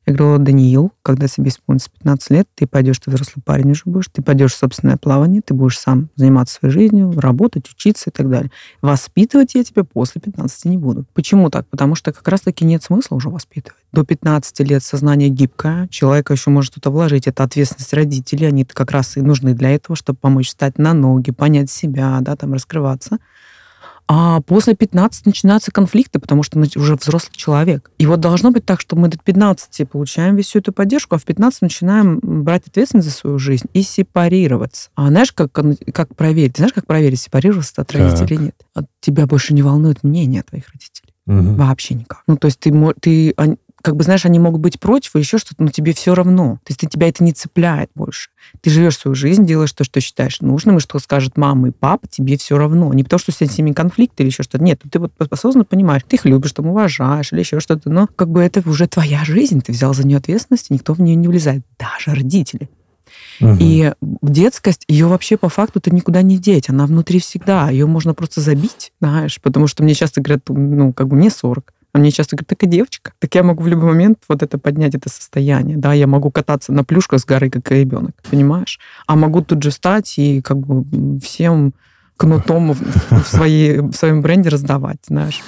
Я говорила, Даниил, когда тебе исполнится 15 лет, ты пойдешь, ты взрослый парень уже будешь, ты пойдешь в собственное плавание, ты будешь сам заниматься своей жизнью, работать, учиться и так далее. Воспитывать я тебя после 15 не буду. Почему так? Потому что как раз-таки нет смысла уже воспитывать. До 15 лет сознание гибкое, человека еще может что-то вложить. Это ответственность родителей, они как раз и нужны для этого, чтобы помочь встать на ноги, понять себя, да, там раскрываться. А после 15 начинаются конфликты, потому что мы уже взрослый человек. И вот должно быть так, что мы до 15 получаем всю эту поддержку, а в 15 начинаем брать ответственность за свою жизнь и сепарироваться. А знаешь, как, как проверить? Знаешь, как проверить, сепарироваться от родителей или нет? От тебя больше не волнует мнение твоих родителей. Угу. Вообще никак. Ну, то есть ты, ты как бы, знаешь, они могут быть против или еще что-то, но тебе все равно. То есть ты, тебя это не цепляет больше. Ты живешь свою жизнь, делаешь то, что считаешь нужным, и что скажет мама и папа, тебе все равно. Не потому, что с ними конфликт или еще что-то. Нет, ты вот осознанно понимаешь, ты их любишь, там уважаешь или еще что-то, но как бы это уже твоя жизнь, ты взял за нее ответственность, и никто в нее не влезает, даже родители. Угу. И детскость, ее вообще по факту ты никуда не деть, она внутри всегда, ее можно просто забить, знаешь, потому что мне часто говорят, ну, как бы мне 40, а мне часто говорят, так и девочка. Так я могу в любой момент вот это поднять, это состояние. Да, я могу кататься на плюшках с горы, как ребенок, понимаешь? А могу тут же встать и как бы всем кнутом в, в, своей, в своем бренде раздавать, знаешь.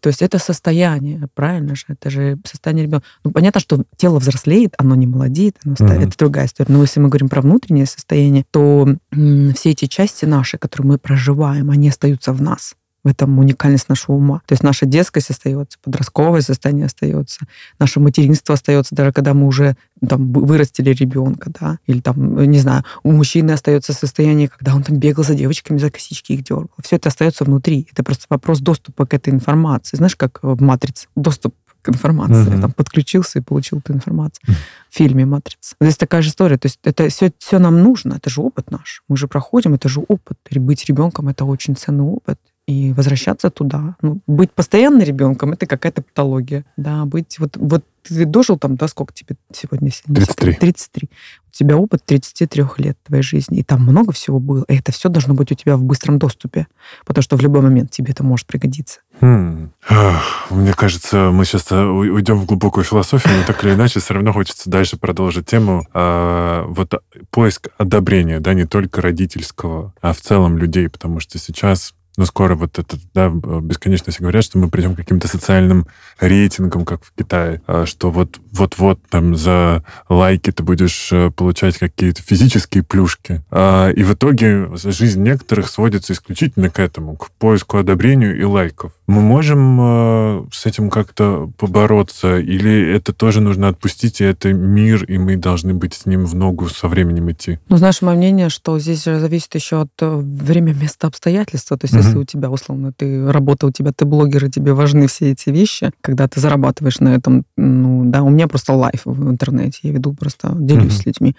То есть это состояние, правильно же? Это же состояние ребенка. Ну, понятно, что тело взрослеет, оно не молодеет, оно mm-hmm. это другая история. Но если мы говорим про внутреннее состояние, то м- все эти части наши, которые мы проживаем, они остаются в нас в этом уникальность нашего ума. То есть наша детскость остается, подростковое состояние остается, наше материнство остается, даже когда мы уже там вырастили ребенка, да, или там, не знаю, у мужчины остается состояние, когда он там бегал за девочками, за косички их дергал. Все это остается внутри. Это просто вопрос доступа к этой информации. Знаешь, как в «Матрице». Доступ к информации. Uh-huh. Там подключился и получил эту информацию. Uh-huh. В фильме «Матрица». Здесь такая же история. То есть это все, все нам нужно. Это же опыт наш. Мы же проходим, это же опыт. Быть ребенком — это очень ценный опыт и возвращаться туда. Ну, быть постоянно ребенком это какая-то патология. Да, быть вот, вот ты дожил там, да, сколько тебе сегодня? 33. 33. У тебя опыт 33 лет твоей жизни, и там много всего было. И это все должно быть у тебя в быстром доступе, потому что в любой момент тебе это может пригодиться. Хм. Мне кажется, мы сейчас э, уйдем в глубокую философию, но так или иначе все равно хочется дальше продолжить тему. А, вот поиск одобрения, да, не только родительского, а в целом людей, потому что сейчас но скоро вот это, да, бесконечно все говорят, что мы придем к каким-то социальным рейтингам, как в Китае, а что вот вот-вот там за лайки ты будешь э, получать какие-то физические плюшки. А, и в итоге жизнь некоторых сводится исключительно к этому, к поиску одобрению и лайков. Мы можем э, с этим как-то побороться, или это тоже нужно отпустить, и это мир, и мы должны быть с ним в ногу со временем идти? Ну, знаешь, мое мнение, что здесь зависит еще от э, времени, места, обстоятельства. То есть, если у тебя, условно, ты работа у тебя, ты блогер, и тебе важны все эти вещи, когда ты зарабатываешь на этом, ну, да, у меня просто лайф в интернете, я веду просто, делюсь с людьми.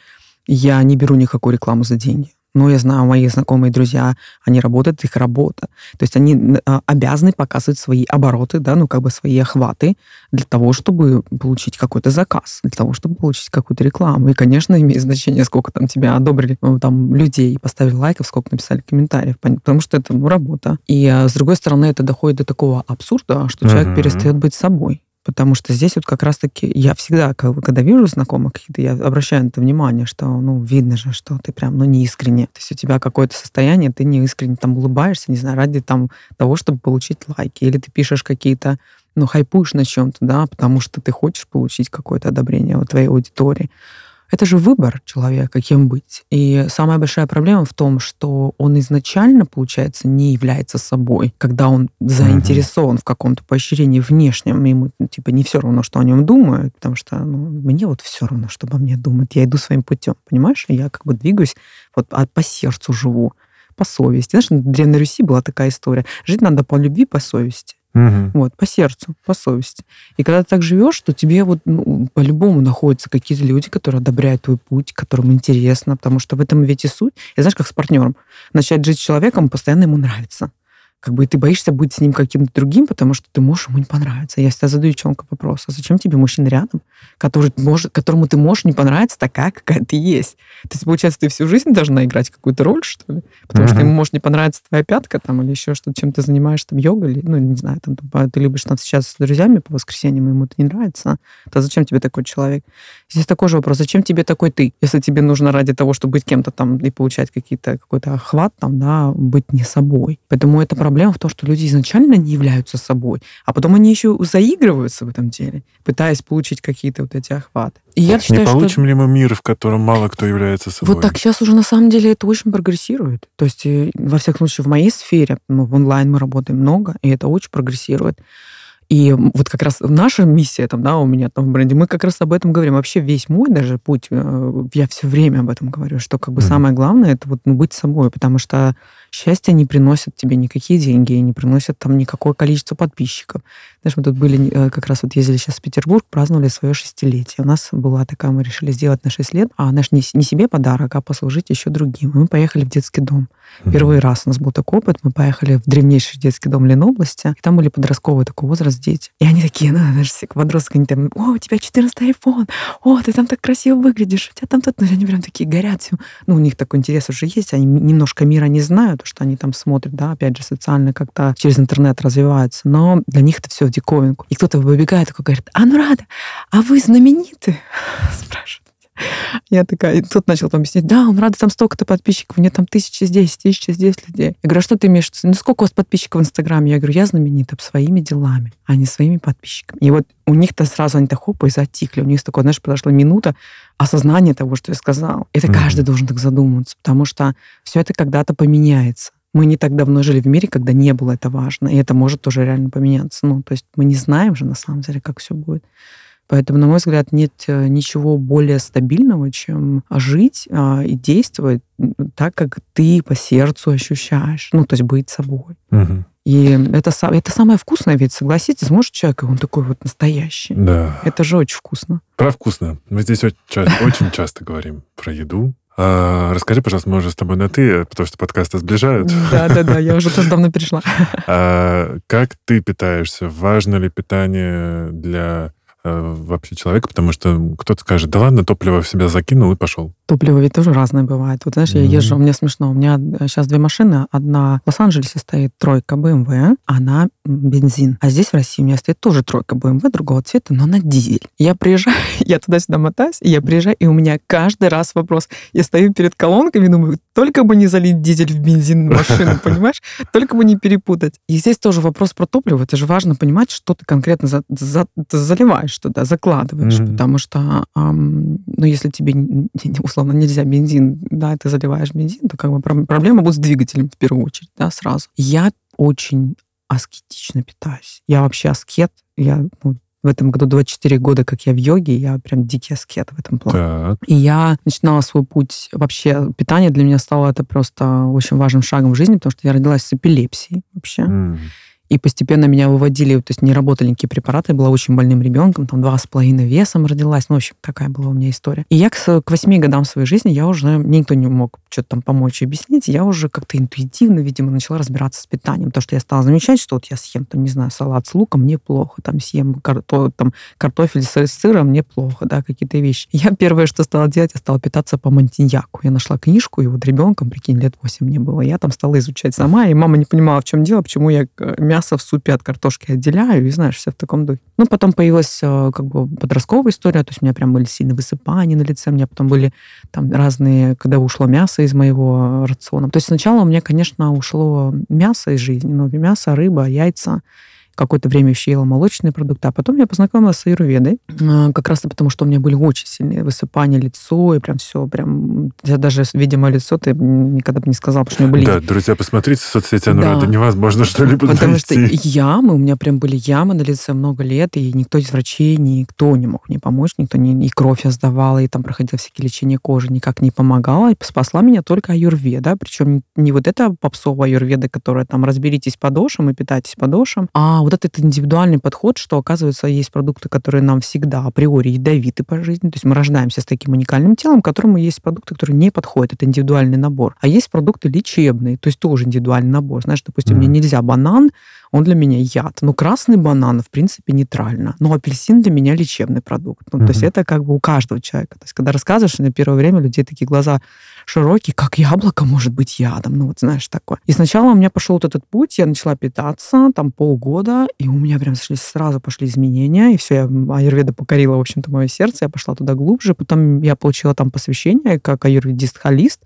Я не беру никакую рекламу за деньги. Но я знаю, мои знакомые друзья, они работают, их работа. То есть они а, обязаны показывать свои обороты, да, ну, как бы свои охваты для того, чтобы получить какой-то заказ, для того, чтобы получить какую-то рекламу. И, конечно, имеет значение, сколько там тебя одобрили ну, там людей, поставили лайков, сколько написали комментариев, потому что это ну, работа. И, а, с другой стороны, это доходит до такого абсурда, что человек uh-huh. перестает быть собой. Потому что здесь вот как раз-таки я всегда, когда вижу знакомых каких-то, я обращаю на это внимание, что, ну, видно же, что ты прям, ну, не искренне. То есть у тебя какое-то состояние, ты не искренне там улыбаешься, не знаю, ради там того, чтобы получить лайки. Или ты пишешь какие-то, ну, хайпуешь на чем-то, да, потому что ты хочешь получить какое-то одобрение у твоей аудитории. Это же выбор человека, кем быть. И самая большая проблема в том, что он изначально, получается, не является собой, когда он заинтересован uh-huh. в каком-то поощрении внешнем, ему ну, типа не все равно, что о нем думают, потому что ну, мне вот все равно, что обо мне думают. Я иду своим путем, понимаешь? Я как бы двигаюсь, вот а по сердцу живу, по совести. Знаешь, в Древней Руси была такая история. Жить надо по любви, по совести. Угу. Вот, по сердцу, по совести. И когда ты так живешь, то тебе вот ну, по-любому находятся какие-то люди, которые одобряют твой путь, которым интересно, потому что в этом ведь и суть. И знаешь, как с партнером. Начать жить с человеком, постоянно ему нравится как бы ты боишься быть с ним каким-то другим, потому что ты можешь ему не понравиться. Я всегда задаю девчонка вопрос, а зачем тебе мужчина рядом, который может, которому ты можешь не понравиться такая, какая ты есть? То есть, получается, ты всю жизнь должна играть какую-то роль, что ли? Потому uh-huh. что ему может не понравиться твоя пятка там или еще что-то, чем ты занимаешься, там, йога или, ну, не знаю, там, ты любишь там сейчас с друзьями по воскресеньям, ему это не нравится, то зачем тебе такой человек? Здесь такой же вопрос, зачем тебе такой ты? Если тебе нужно ради того, чтобы быть кем-то там и получать какие-то, какой-то охват там, да, быть не собой. Поэтому это проблема в том, что люди изначально не являются собой, а потом они еще заигрываются в этом деле, пытаясь получить какие-то вот эти охваты. И я считаю, не получим что... ли мы мир, в котором мало кто является собой? Вот так сейчас уже на самом деле это очень прогрессирует. То есть, э, во всяком случае, в моей сфере, ну, в онлайн мы работаем много, и это очень прогрессирует. И вот как раз наша миссия там, да, у меня там в бренде, мы как раз об этом говорим. Вообще весь мой даже путь, э, я все время об этом говорю, что как бы mm-hmm. самое главное это вот ну, быть собой, потому что Счастье не приносит тебе никакие деньги, не приносят там никакое количество подписчиков. Знаешь, мы тут были, э, как раз вот ездили сейчас в Петербург, праздновали свое шестилетие. У нас была такая, мы решили сделать на 6 лет, а наш не, не себе подарок, а послужить еще другим. И мы поехали в детский дом. Первый раз у нас был такой опыт. Мы поехали в древнейший детский дом Ленобласти, и там были подростковый такой возраст дети. И они такие, ну, знаешь, все подростки, они там, о, у тебя 14 iPhone, о, ты там так красиво выглядишь, у тебя там тут, ну, они прям такие горят. Ну, у них такой интерес уже есть, они немножко мира не знают, что они там смотрят, да, опять же, социально как-то через интернет развиваются, но для них это все в диковинку. И кто-то выбегает такой говорит, а ну рада, а вы знамениты? [laughs] Спрашивает. Я такая, и тут начал там объяснять, да, он рада, там столько-то подписчиков, у меня там тысяча здесь, тысяча здесь людей. Я говорю, а что ты имеешь? Ну, сколько у вас подписчиков в Инстаграме? Я говорю, я знаменита своими делами, а не своими подписчиками. И вот у них-то сразу они так хоп и затихли. У них такое, знаешь, подошла минута осознания того, что я сказал. Это mm-hmm. каждый должен так задуматься, потому что все это когда-то поменяется. Мы не так давно жили в мире, когда не было это важно, и это может тоже реально поменяться. Ну, то есть мы не знаем же на самом деле, как все будет. Поэтому, на мой взгляд, нет э, ничего более стабильного, чем жить а, и действовать так, как ты по сердцу ощущаешь. Ну, то есть быть собой. Угу. И это, это самое вкусное, ведь согласитесь, может человек, он такой вот настоящий. Да. Это же очень вкусно. Про вкусно. Мы здесь очень часто, очень часто говорим про еду. А, расскажи, пожалуйста, мы уже с тобой на «ты», потому что подкасты сближают. Да-да-да, я уже тоже давно перешла. [laughs] А, как ты питаешься? Важно ли питание для вообще человека, потому что кто-то скажет, да ладно, топливо в себя закинул и пошел. Топливо ведь тоже разное бывает. Вот знаешь, mm-hmm. я езжу, мне смешно, у меня сейчас две машины, одна в Лос-Анджелесе стоит тройка BMW, она бензин, а здесь в России у меня стоит тоже тройка BMW другого цвета, но на дизель. Я приезжаю, [laughs] я туда-сюда мотаюсь, и я приезжаю, и у меня каждый раз вопрос. Я стою перед колонками, думаю, только бы не залить дизель в бензин машину, [laughs] понимаешь? Только бы не перепутать. И здесь тоже вопрос про топливо. Это же важно понимать, что ты конкретно за, за, заливаешь что да, закладываешь, mm-hmm. потому что, эм, ну, если тебе, условно, нельзя бензин, да, ты заливаешь бензин, то как бы проблема будет с двигателем в первую очередь, да, сразу. Я очень аскетично питаюсь. Я вообще аскет. Я ну, в этом году 24 года, как я в йоге, я прям дикий аскет в этом плане. Так. И я начинала свой путь. Вообще, питание для меня стало это просто очень важным шагом в жизни, потому что я родилась с эпилепсией вообще. Mm. И постепенно меня выводили, то есть не работали никакие препараты, была очень больным ребенком, там два с половиной весом родилась, ну, в общем, такая была у меня история. И я к, к 8 годам своей жизни, я уже, мне никто не мог что-то там помочь и объяснить, я уже как-то интуитивно, видимо, начала разбираться с питанием, потому что я стала замечать, что вот я съем, там, не знаю, салат с луком, мне плохо, там, съем карто, там, картофель с, сыром, мне плохо, да, какие-то вещи. Я первое, что стала делать, я стала питаться по мантиньяку. Я нашла книжку, и вот ребенком, прикинь, лет 8 мне было, я там стала изучать сама, и мама не понимала, в чем дело, почему я мясо в супе от картошки отделяю, и знаешь, все в таком духе. Ну, потом появилась э, как бы подростковая история, то есть у меня прям были сильные высыпания на лице, у меня потом были там разные, когда ушло мясо из моего рациона. То есть сначала у меня, конечно, ушло мясо из жизни, ну, мясо, рыба, яйца, какое-то время еще ела молочные продукты, а потом я познакомилась с аюрведой, а, как раз потому, что у меня были очень сильные высыпания лицо, и прям все, прям, я даже, видя мое лицо, ты никогда бы не сказал, потому что у меня были... Да, друзья, посмотрите в соцсети Анурада, да. невозможно что-либо Потому найти. что ямы, у меня прям были ямы на лице много лет, и никто из врачей, никто не мог мне помочь, никто не... И кровь я сдавала, и там проходила всякие лечения кожи, никак не помогала, и спасла меня только аюрведа, причем не вот эта попсовая аюрведа, которая там разберитесь по дошам и питайтесь по дошам, а вот этот индивидуальный подход, что, оказывается, есть продукты, которые нам всегда априори ядовиты по жизни. То есть мы рождаемся с таким уникальным телом, которому есть продукты, которые не подходят. Это индивидуальный набор. А есть продукты лечебные, то есть тоже индивидуальный набор. Знаешь, допустим, mm-hmm. мне нельзя банан, он для меня яд. Ну, красный банан, в принципе, нейтрально. Но апельсин для меня лечебный продукт. Ну, mm-hmm. то есть это как бы у каждого человека. То есть когда рассказываешь, на первое время людей такие глаза широкий, как яблоко может быть ядом. Ну вот знаешь такое. И сначала у меня пошел вот этот путь, я начала питаться там полгода, и у меня прям сошли, сразу пошли изменения, и все, я, аюрведа покорила, в общем-то, мое сердце, я пошла туда глубже, потом я получила там посвящение как аюрведист-холист,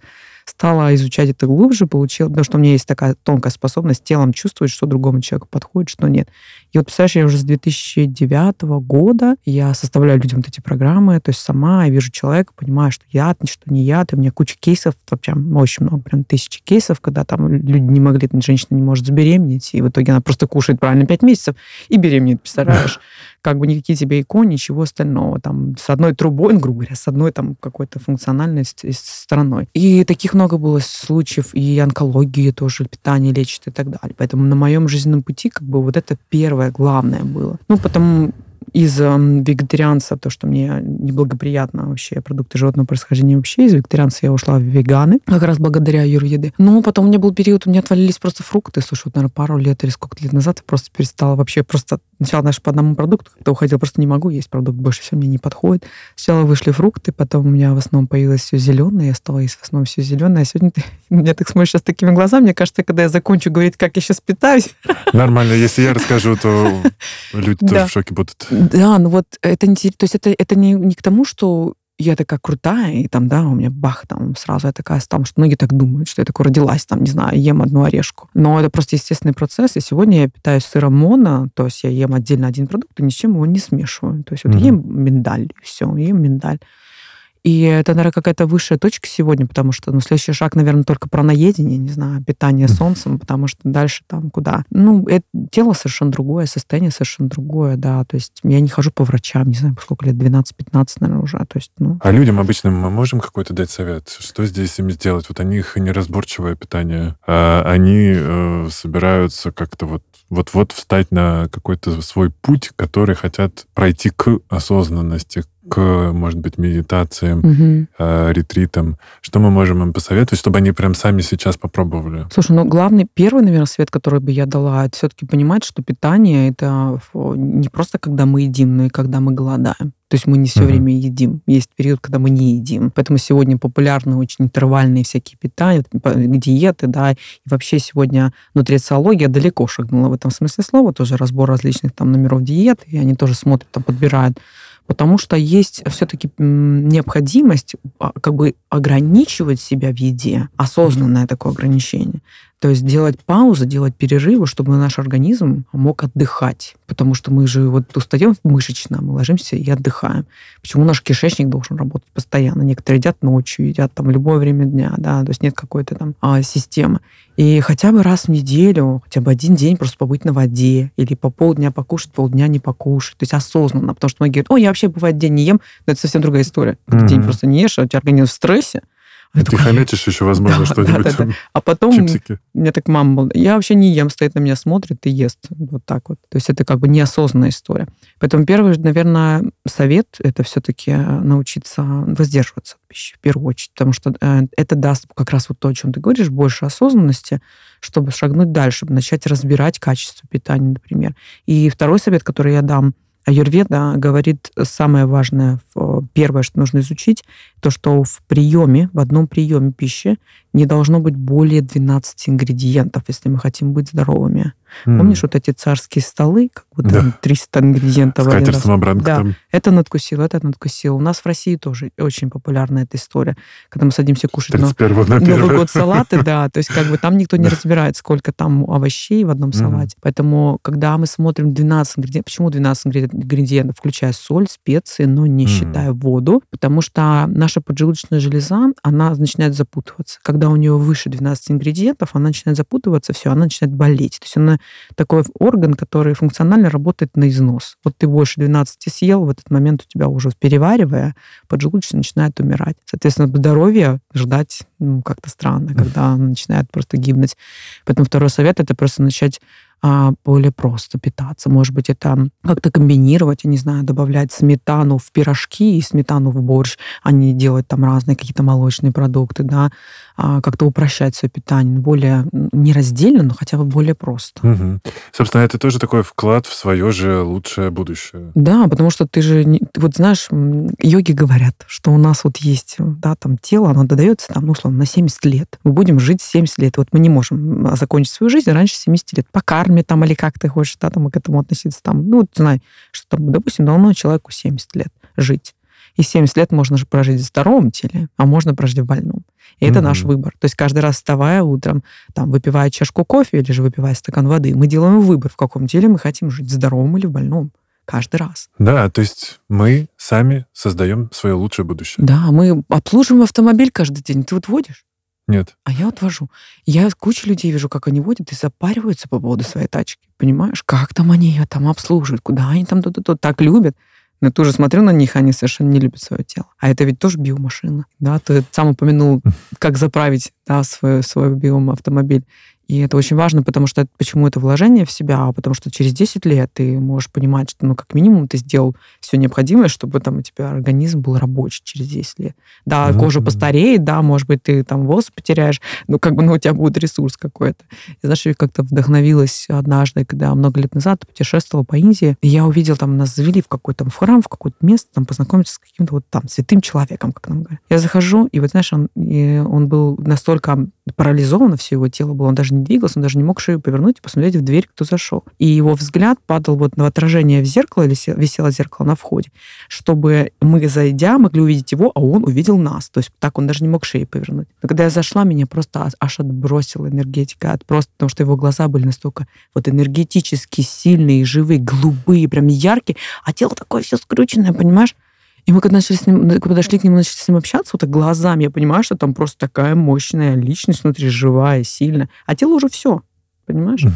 стала изучать это глубже, получила, потому что у меня есть такая тонкая способность телом чувствовать, что другому человеку подходит, что нет. И вот, представляешь, я уже с 2009 года я составляю людям вот эти программы, то есть сама я вижу человека, понимаю, что яд, что не и у меня куча кейсов, прям очень много, прям тысячи кейсов, когда там люди не могли, женщина не может забеременеть, и в итоге она просто кушает правильно 5 месяцев и беременеет, представляешь? Как бы никакие тебе ИКО, ничего остального. Там с одной трубой, [laughs] грубо говоря, с одной там какой-то функциональной стороной. И таких много было случаев, и онкологии тоже, питание лечит и так далее. Поэтому на моем жизненном пути как бы вот это первое главное было. Ну, потому из э, вегетарианца, то, что мне неблагоприятно вообще, продукты животного происхождения вообще, из вегетарианца я ушла в веганы, как раз благодаря юрведы. Но потом у меня был период, у меня отвалились просто фрукты. Слушай, вот, наверное, пару лет или сколько лет назад я просто перестала вообще просто... Сначала, знаешь, по одному продукту как-то уходила, просто не могу есть продукт, больше всего мне не подходит. Сначала вышли фрукты, потом у меня в основном появилось все зеленое, я стала есть в основном все зеленое. А сегодня ты [laughs] меня так смотришь сейчас такими глазами, мне кажется, когда я закончу говорить, как я сейчас питаюсь... Нормально, если я расскажу, то [laughs] люди тоже в шоке будут. Да, ну вот это не, то есть это, это не, не к тому, что я такая крутая, и там, да, у меня бах, там сразу я такая там, что многие так думают, что я такой родилась, там, не знаю, ем одну орешку. Но это просто естественный процесс, и сегодня я питаюсь сыром моно, то есть я ем отдельно один продукт и ни с чем его не смешиваю. То есть вот mm-hmm. ем миндаль, и все, ем миндаль. И это, наверное, какая-то высшая точка сегодня, потому что, ну, следующий шаг, наверное, только про наедение, не знаю, питание солнцем, потому что дальше там куда? Ну, это, тело совершенно другое, состояние совершенно другое, да, то есть я не хожу по врачам, не знаю, сколько лет, 12-15, наверное, уже, то есть, ну... А людям обычно мы можем какой-то дать совет? Что здесь им сделать? Вот они их неразборчивое питание, а они э, собираются как-то вот вот-вот встать на какой-то свой путь, который хотят пройти к осознанности, к, может быть, медитациям, угу. э, ретритам. Что мы можем им посоветовать, чтобы они прям сами сейчас попробовали? Слушай, ну главный, первый, наверное, совет, который бы я дала, это все-таки понимать, что питание это не просто когда мы едим, но и когда мы голодаем. То есть мы не все mm время едим. Есть период, когда мы не едим. Поэтому сегодня популярны очень интервальные всякие питания, диеты, да, и вообще сегодня нутрициология далеко шагнула в этом смысле слова. Тоже разбор различных там номеров диет, и они тоже смотрят, там подбирают потому что есть все-таки необходимость а, как бы ограничивать себя в еде, осознанное такое ограничение. То есть делать паузы, делать перерывы, чтобы наш организм мог отдыхать. Потому что мы же вот устаем мышечно, мы ложимся и отдыхаем. Почему наш кишечник должен работать постоянно? Некоторые едят ночью, едят там в любое время дня, да, то есть нет какой-то там а, системы. И хотя бы раз в неделю, хотя бы один день просто побыть на воде, или по полдня покушать, полдня не покушать. То есть осознанно, потому что многие говорят, о, я вообще бывает день не ем, но это совсем другая история. Mm-hmm. День просто не ешь, а у тебя организм в стрессе, ты такой, еще, возможно, [laughs] да, что-нибудь. Да, да, да. А потом чипсики. мне так мама была, я вообще не ем, стоит на меня, смотрит и ест. Вот так вот. То есть это как бы неосознанная история. Поэтому первый, наверное, совет – это все-таки научиться воздерживаться от пищи в первую очередь, потому что э, это даст как раз вот то, о чем ты говоришь, больше осознанности, чтобы шагнуть дальше, начать разбирать качество питания, например. И второй совет, который я дам – Аюрведа говорит самое важное, первое, что нужно изучить, то, что в приеме, в одном приеме пищи не должно быть более 12 ингредиентов, если мы хотим быть здоровыми. Mm. Помнишь вот эти царские столы, как бы там да. 300 ингредиентов. Скатерть-самобранка да. там. Это надкусил, это надкусил. У нас в России тоже очень популярна эта история, когда мы садимся кушать на, на Новый год салаты, да, то есть как бы там никто не разбирает, сколько там овощей в одном салате. Поэтому, когда мы смотрим 12 ингредиентов, почему 12 ингредиентов, включая соль, специи, но не считая воду, потому что наша поджелудочная железа, она начинает запутываться. Когда у нее выше 12 ингредиентов, она начинает запутываться, все, она начинает болеть. То есть она такой орган, который функционально работает на износ. Вот ты больше 12 съел, в этот момент у тебя уже переваривая, поджелудочная начинает умирать. Соответственно, здоровье ждать ну, как-то странно, [laughs] когда она начинает просто гибнуть. Поэтому второй совет — это просто начать а, более просто питаться. Может быть, это как-то комбинировать, я не знаю, добавлять сметану в пирожки и сметану в борщ, а не делать там разные какие-то молочные продукты, да, а, как-то упрощать свое питание, более нераздельно, но хотя бы более просто. Угу. Собственно, это тоже такой вклад в свое же лучшее будущее. Да, потому что ты же, вот знаешь, йоги говорят, что у нас вот есть, да, там тело, оно додается там, ну, условно, на 70 лет. Мы будем жить 70 лет. Вот мы не можем а, закончить свою жизнь раньше 70 лет. Пока армии там, или как ты хочешь, да, там, к этому относиться, там, ну, знай, что там, допустим, давно человеку 70 лет жить. И 70 лет можно же прожить в здоровом теле, а можно прожить в больном. И mm-hmm. это наш выбор. То есть каждый раз вставая утром, там, выпивая чашку кофе или же выпивая стакан воды, мы делаем выбор, в каком теле мы хотим жить, в здоровом или в больном. Каждый раз. Да, то есть мы сами создаем свое лучшее будущее. Да, мы обслуживаем автомобиль каждый день. Ты вот водишь? Нет. А я вот вожу. Я кучу людей вижу, как они водят и запариваются по поводу своей тачки. Понимаешь? Как там они ее там обслуживают, куда они там то-то так любят. Но тоже смотрю на них, они совершенно не любят свое тело. А это ведь тоже биомашина. Да? Ты сам упомянул, [laughs] как заправить да, свой, свой биомавтомобиль. И это очень важно, потому что почему это вложение в себя, а потому что через 10 лет ты можешь понимать, что, ну, как минимум, ты сделал все необходимое, чтобы там у тебя организм был рабочий через 10 лет. Да, mm-hmm. кожа постареет, да, может быть, ты там волосы потеряешь, но как бы, ну, у тебя будет ресурс какой-то. И знаешь, я как-то вдохновилась однажды, когда много лет назад путешествовала по Индии, и я увидела, там нас завели в какой-то храм, в какое-то место, там познакомиться с каким-то вот там святым человеком, как нам говорят. Я захожу, и вот, знаешь, он, он был настолько парализовано все его тело было, он даже не двигался, он даже не мог шею повернуть и посмотреть в дверь, кто зашел. И его взгляд падал вот на отражение в зеркало, или висело зеркало на входе, чтобы мы, зайдя, могли увидеть его, а он увидел нас. То есть так он даже не мог шею повернуть. Но когда я зашла, меня просто аж отбросила энергетика, от просто потому что его глаза были настолько вот энергетически сильные, живые, голубые, прям яркие, а тело такое все скрученное, понимаешь? И мы когда начали с ним, подошли к нему, начали с ним общаться, вот так глазами, я понимаю, что там просто такая мощная личность внутри, живая, сильная. А тело уже все, понимаешь? Mm.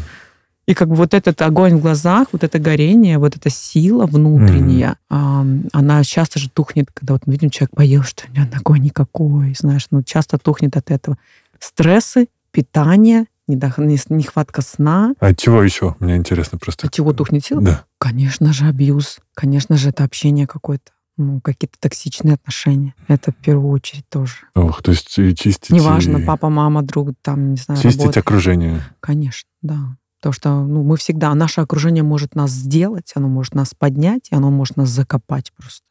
И как бы вот этот огонь в глазах, вот это горение, вот эта сила внутренняя, mm. она часто же тухнет, когда вот мы видим, человек поел, что у него огонь никакой, знаешь, ну часто тухнет от этого. Стрессы, питание, нехватка сна. А от чего еще? Мне интересно просто. От чего тухнет сила? Да. Конечно же, абьюз. Конечно же, это общение какое-то ну, какие-то токсичные отношения. Это в первую очередь тоже. Ох, то есть чистить... Неважно, папа, мама, друг, там, не знаю, Чистить работа. окружение. Конечно, да. Потому что ну, мы всегда... Наше окружение может нас сделать, оно может нас поднять, и оно может нас закопать просто.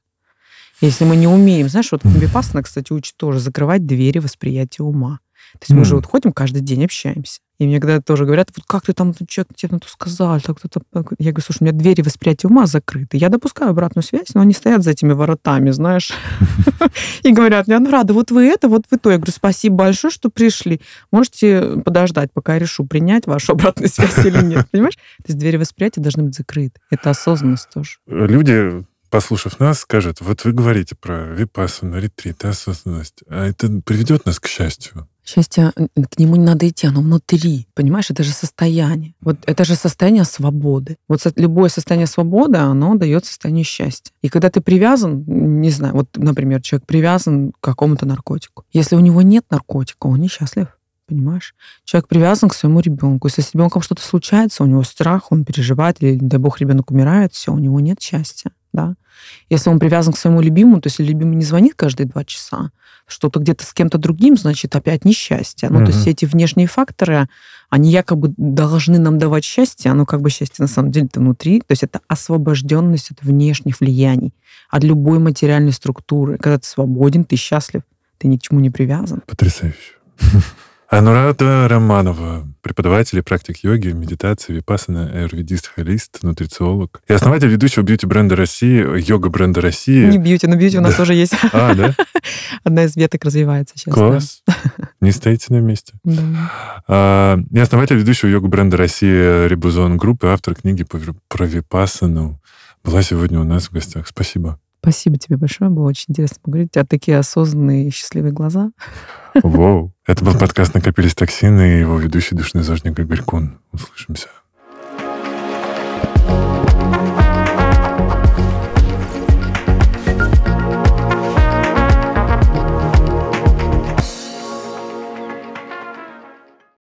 Если мы не умеем, знаешь, вот [laughs] Випассана, кстати, учит тоже закрывать двери восприятия ума. То есть mm. мы же вот ходим каждый день, общаемся. И мне когда тоже говорят, вот как ты там, человек тебе на то сказал, так, так. Я говорю, слушай, у меня двери восприятия ума закрыты. Я допускаю обратную связь, но они стоят за этими воротами, знаешь. [laughs] [laughs] И говорят, я ну рада, вот вы это, вот вы то. Я говорю, спасибо большое, что пришли. Можете подождать, пока я решу, принять вашу обратную связь или нет. [laughs] Понимаешь? То есть двери восприятия должны быть закрыты. Это осознанность тоже. Люди послушав нас, скажут, вот вы говорите про випассану, ретрит, осознанность, а это приведет нас к счастью. Счастье, к нему не надо идти, оно внутри. Понимаешь, это же состояние. Вот это же состояние свободы. Вот любое состояние свободы, оно дает состояние счастья. И когда ты привязан, не знаю, вот, например, человек привязан к какому-то наркотику. Если у него нет наркотика, он несчастлив. Понимаешь? Человек привязан к своему ребенку. Если с ребенком что-то случается, у него страх, он переживает, или, дай бог, ребенок умирает, все, у него нет счастья. Да? Если он привязан к своему любимому, то если любимый не звонит каждые два часа, что-то где-то с кем-то другим, значит, опять несчастье. Ну, угу. то есть эти внешние факторы, они якобы должны нам давать счастье, оно как бы счастье на самом деле-то внутри. То есть это освобожденность от внешних влияний, от любой материальной структуры. Когда ты свободен, ты счастлив, ты ни к чему не привязан. Потрясающе. Анурада Романова, преподаватель и практик йоги, медитации, випассана, аюрведист, холист, нутрициолог. И основатель ведущего бьюти-бренда России, йога-бренда России. Не бьюти, но бьюти у нас тоже есть. А, да? [laughs] Одна из веток развивается сейчас. Класс. Да. Не стоите на месте. Да. А, и основатель ведущего йога-бренда России Рибузон Группы, автор книги про випассану. Была сегодня у нас в гостях. Спасибо. Спасибо тебе большое, было очень интересно поговорить. У тебя такие осознанные и счастливые глаза. Вау. [laughs] Это был подкаст «Накопились токсины» и его ведущий душный зожник Игорь Кун. Услышимся. thank you